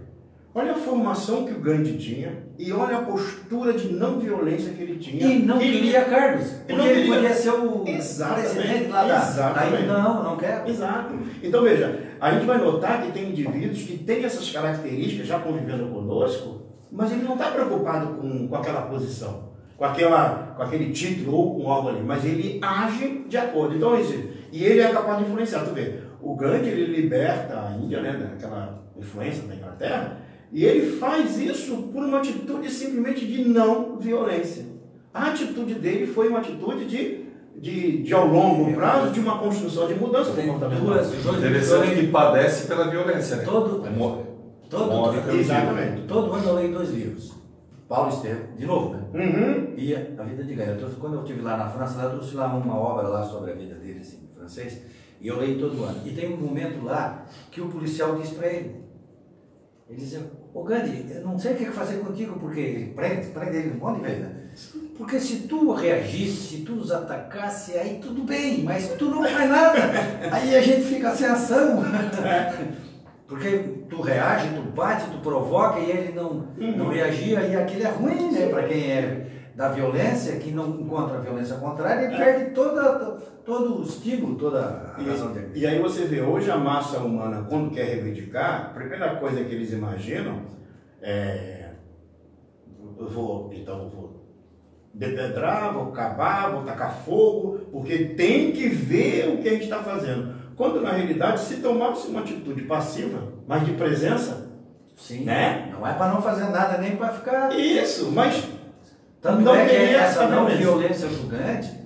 Olha a formação que o Gandhi tinha e olha a postura de não violência que ele tinha. E não Ele- queria cargos. Porque não ele podia ser o Exatamente, presidente lá da. exatamente. Daí, não, não quero. Exato. Então veja, a gente vai notar que tem indivíduos que têm essas características já convivendo conosco, mas ele não está preocupado com, com aquela posição, com, aquela, com aquele título ou com algo ali, mas ele age de acordo. Então, isso, e ele é capaz de influenciar. Tu vê, o Gandhi ele liberta a Índia, né, daquela influência da Inglaterra, e ele faz isso por uma atitude simplesmente de não violência. A atitude dele foi uma atitude de, de, de ao longo prazo, de uma construção de mudança Tem comportamental. duas, dois Interessante que padece pela violência, né? Todo, Mo- todo, Morre Exatamente. todo ano eu leio dois livros. Paulo Estevam, de novo, né? Uhum. E a vida de Gaia. Quando eu estive lá na França, lá eu trouxe lá uma obra lá sobre a vida dele, assim, em francês, e eu leio todo ano. E tem um momento lá que o policial diz para ele, ele diz, ô Gandhi, eu não sei o que fazer contigo, porque ele prende, prende ele um monte de vezes, né? Porque se tu reagisse, se tu os atacasse, aí tudo bem, mas tu não faz nada. Aí a gente fica sem ação. Porque tu reage, tu bate, tu provoca e ele não, não reagia, e aquilo é ruim, né? Para quem é da violência, que não encontra a violência contrária, ele perde toda, todo o estímulo, toda a razão dele. E, aí você vê, hoje a massa humana, quando quer reivindicar, a primeira coisa que eles imaginam é. Eu vou, então, eu vou depedrar, vou cavar, vou tacar fogo, porque tem que ver o que a gente está fazendo. Quando na realidade, se tomasse uma atitude passiva, mas de presença, Sim, Né? não é para não fazer nada, nem para ficar. isso, mas Tanto não é que essa não violência. julgante,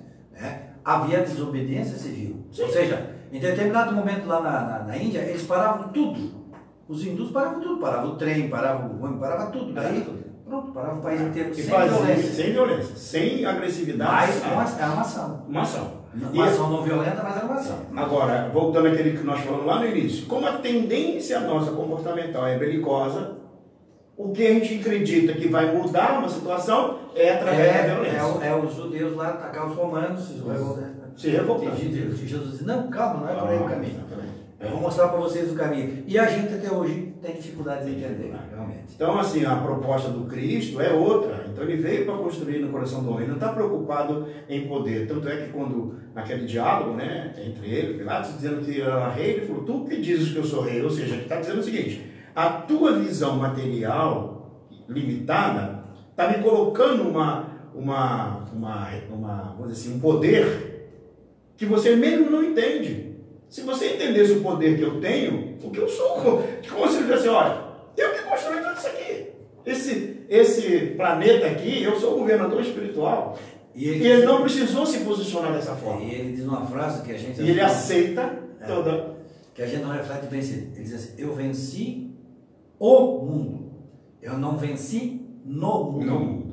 havia desobediência civil. Sim. Ou seja, em determinado momento lá na, na, na Índia, eles paravam tudo. Os hindus paravam tudo, paravam o trem, paravam o ônibus, parava tudo. Daí, pronto, parava o país inteiro e sem fazia violência. sem violência, sem agressividade. Mas Ah, uma, era uma ação. uma ação. Uma ação não violenta, mas era uma ação. Agora, voltando àquele que nós falamos lá no início, como a tendência nossa comportamental é belicosa, o que a gente acredita que vai mudar uma situação é através da É, violência. é, é os judeus lá atacar os romanos, se revoltar. Se. E Jesus diz, não, calma, não é por aí o caminho. Eu vou mostrar para vocês o caminho. E a gente até hoje tem dificuldade de entender, realmente. Então, assim, a proposta do Cristo é outra. Então, ele veio para construir no coração do homem. Ele não está preocupado em poder. Tanto é que, quando, naquele diálogo, né, entre ele, Pilatos, dizendo que era rei, ele falou: Tu que dizes que eu sou rei? Ou seja, ele está dizendo o seguinte: a tua visão material limitada está me colocando uma, uma, uma, uma, vamos dizer assim, um poder que você mesmo não entende. Se você entendesse o poder que eu tenho, o que eu sou, como se ele dissesse, olha, eu que construí tudo isso aqui. Esse, esse planeta aqui, eu sou o governador espiritual. E ele, e ele não precisou se posicionar dessa forma. E ele diz uma frase que a gente... E ele aceita é, toda... Que a gente não reflete bem. Ele diz assim, eu venci o mundo. Eu não venci no mundo. No mundo.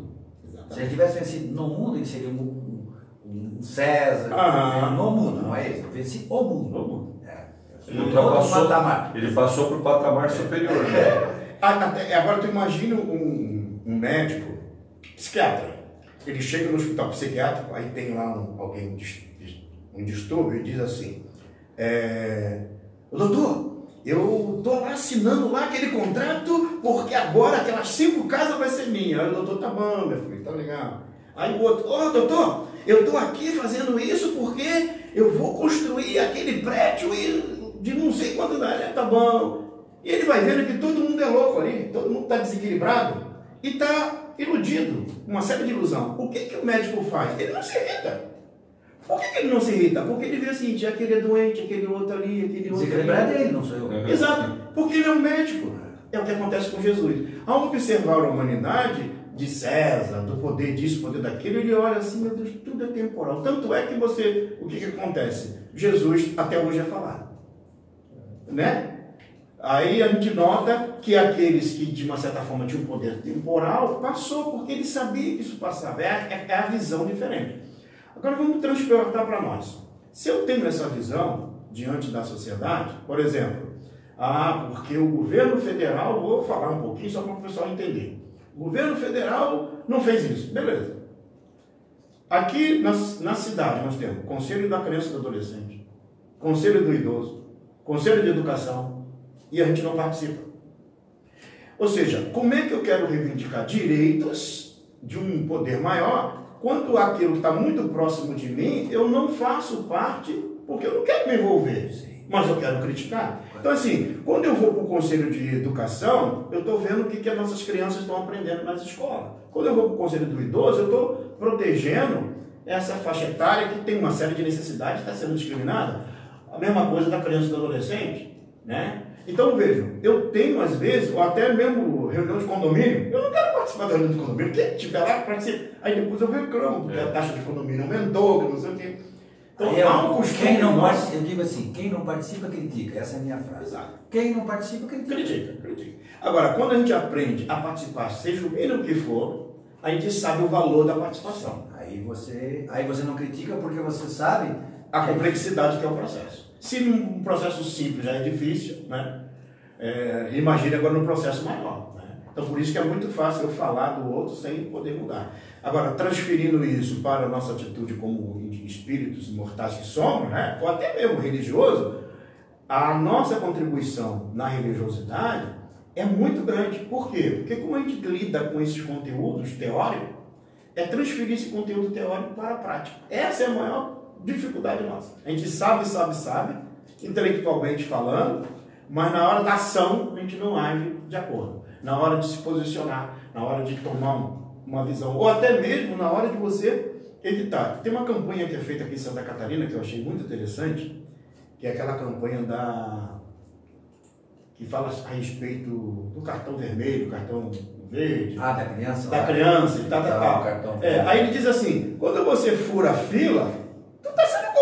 Se ele tivesse vencido no mundo, ele seria um, um, um César. Ah, no mundo, não é isso? Eu venci o mundo. No mundo. É. Ele, ultrapassou, ele passou para o patamar superior. É. Agora tu imagina um, um médico, psiquiatra. Ele chega no hospital psiquiátrico, aí tem lá um, alguém, um distúrbio, e diz assim: é, Doutor, eu tô lá assinando lá aquele contrato porque agora aquelas cinco casas vai ser minha. Aí o doutor, tá bom, meu filho, tá legal. Aí o outro, ô oh, doutor, eu tô aqui fazendo isso porque eu vou construir aquele prédio de não sei quanto dá, né? tá bom. E ele vai vendo que todo mundo é louco ali, todo mundo está desequilibrado e está iludido, uma série de ilusão. O que, que o médico faz? Ele não se irrita. Por que, que, ele não se irrita? Porque ele vê assim, tinha aquele é doente, aquele outro ali, aquele outro ali. lembrar dele, não sou eu. Uhum. Exato, porque ele é um médico. É o que acontece com Jesus. Ao observar a humanidade de César, do poder disso, poder daquilo, ele olha assim, meu Deus, tudo é temporal. Tanto é que você, o que, que acontece? Jesus até hoje é falado. Né? Aí a gente nota que aqueles que de uma certa forma tinham um poder temporal, passou, porque ele sabia que isso passava. É, é, é a visão diferente. Agora vamos transportar para nós. Se eu tenho essa visão diante da sociedade, por exemplo, ah, porque o governo federal, vou falar um pouquinho só para o pessoal entender. O governo federal não fez isso, beleza. Aqui na, na cidade nós temos Conselho da Criança e do Adolescente, Conselho do Idoso, Conselho de Educação, e a gente não participa. Ou seja, como é que eu quero reivindicar direitos de um poder maior quanto aquilo que está muito próximo de mim, eu não faço parte, porque eu não quero me envolver, mas eu quero criticar. Então, assim, quando eu vou para o Conselho de Educação, eu estou vendo o que, que as nossas crianças estão aprendendo nas escolas. Quando eu vou para o Conselho do Idoso, eu estou protegendo essa faixa etária que tem uma série de necessidades está sendo discriminada. A mesma coisa da criança e do adolescente, né? Então vejam, eu tenho às vezes, ou até mesmo reunião de condomínio, eu não quero participar da reunião de condomínio, quem estiver lá participa. Aí depois eu reclamo, porque é. a taxa de condomínio aumentou, que não sei o quê. Então Aí, há um costume. Quem não participa, eu digo assim, quem não participa, critica. Essa é a minha frase. Exato. Quem não participa, critica. Critica, critica. Agora, quando a gente aprende a participar, seja o que for, a gente sabe o valor da participação. Aí você, aí você não critica porque você sabe a complexidade que é o processo. Se num processo simples já é difícil, né? É, imagine agora num processo maior. Né? Então, por isso que é muito fácil eu falar do outro sem poder mudar. Agora, transferindo isso para a nossa atitude como espíritos imortais que somos, né? ou até mesmo religioso, a nossa contribuição na religiosidade é muito grande. Por quê? Porque como a gente lida com esses conteúdos teóricos, é transferir esse conteúdo teórico para a prática. Essa é a maior dificuldade nossa. A gente sabe, sabe, sabe, intelectualmente falando, mas na hora da ação a gente não age de acordo. Na hora de se posicionar, na hora de tomar uma visão, ou até mesmo na hora de você editar. Tem uma campanha que é feita aqui em Santa Catarina que eu achei muito interessante, que é aquela campanha da que fala a respeito do cartão vermelho, cartão verde. Ah, da criança. Da criança e tal, tal, tal. É, aí ele diz assim, quando você fura a fila,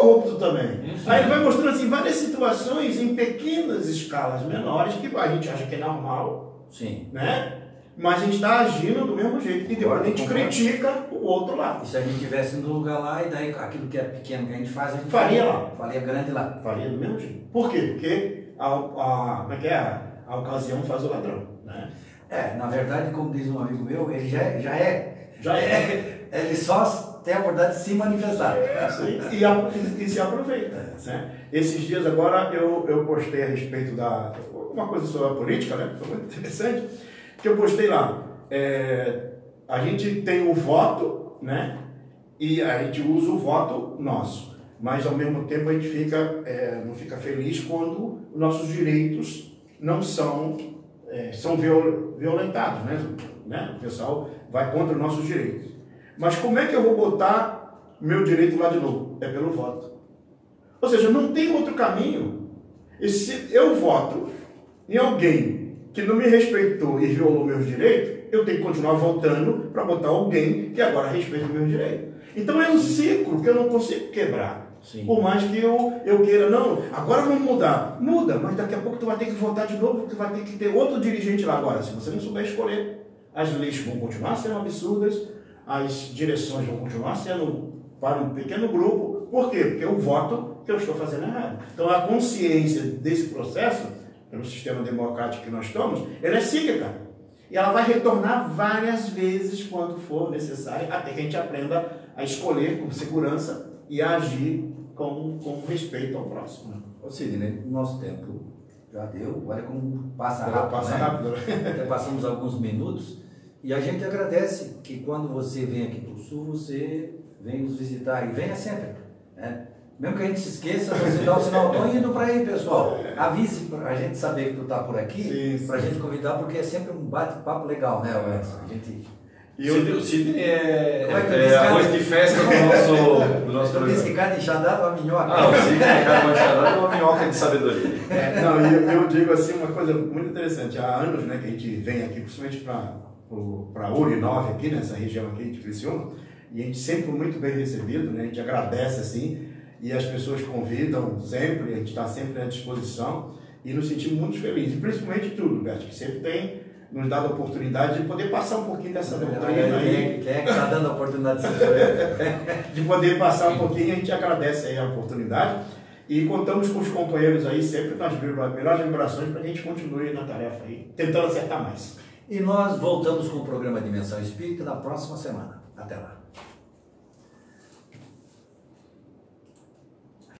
corrupto também. Isso. Aí ele vai mostrando assim, várias situações em pequenas escalas menores que a gente acha que é normal. Sim. Né? Mas a gente está agindo do mesmo jeito. E depois a gente critica o outro lado. E se a gente estivesse no lugar lá, e daí aquilo que é pequeno que a gente faz, a gente faria, faria lá. Faria grande lá. Faria do mesmo jeito. Por quê? Porque a, a, como é que é? a ocasião faz o ladrão. Né? É, na verdade, como diz um amigo meu, ele já, já é. Já é. Ele só tem a oportunidade de se manifestar. E, e, e, se aproveita. Né? Esses dias agora eu, eu postei a respeito da. Uma coisa sobre a política, né? Foi muito interessante. Que eu postei lá. É, a gente tem o voto, né? E a gente usa o voto nosso. Mas ao mesmo tempo a gente fica, é, não fica feliz quando nossos direitos não são, é, são violentados, né? né? O pessoal vai contra os nossos direitos. Mas como é que eu vou botar meu direito lá de novo? É pelo voto. Ou seja, não tem outro caminho. E se eu voto em alguém que não me respeitou e violou meus direitos, eu tenho que continuar votando para botar alguém que agora respeita meus direitos. Então é um ciclo que eu não consigo quebrar. Sim. Por mais que eu, eu queira, não, agora vamos mudar. Muda, mas daqui a pouco tu vai ter que votar de novo, tu vai ter que ter outro dirigente lá agora. Se você não souber escolher, as leis vão continuar sendo absurdas, as direções vão continuar sendo para um pequeno grupo. Por quê? Porque eu voto que eu estou fazendo errado. Então a consciência desse processo, pelo sistema democrático que nós estamos, ela é cíclica. E ela vai retornar várias vezes quando for necessário, até que a gente aprenda a escolher com segurança e a agir com, com respeito ao próximo. Ô Sidney, nosso tempo já deu, olha como passa rápido. Passa né? rápido. Até passamos alguns minutos. E a gente agradece que quando você vem aqui para o Sul, você vem nos visitar. E venha sempre. Né? Mesmo que a gente se esqueça, você dá o sinal, estou indo para aí, pessoal. Avise para a gente saber que tu está por aqui, para a gente convidar, porque é sempre um bate-papo legal, né, Edson? A gente e o Sidney é, é, é arroz de festa do nosso, do nosso programa. disse que carne enxadada é uma minhoca. Ah, o Sidney é carne enxadada é uma minhoca de sabedoria. É, não, eu, eu digo assim uma coisa muito interessante. Há anos né, que a gente vem aqui, principalmente para Uri 9, aqui nessa região aqui de Criciúma, e a gente sempre foi muito bem recebido, né, a gente agradece assim, e as pessoas convidam sempre, a gente está sempre à disposição, e nos sentimos muito felizes, e principalmente tudo, Bert, que sempre tem nos dado a oportunidade de poder passar um pouquinho dessa doutrina aí. Quem é que está dando a oportunidade de De poder passar um pouquinho, a gente agradece aí a oportunidade. E contamos com os companheiros aí sempre nas melhores vibrações para que a gente continue na tarefa aí, tentando acertar mais. E nós voltamos com o programa Dimensão Espírita na próxima semana. Até lá.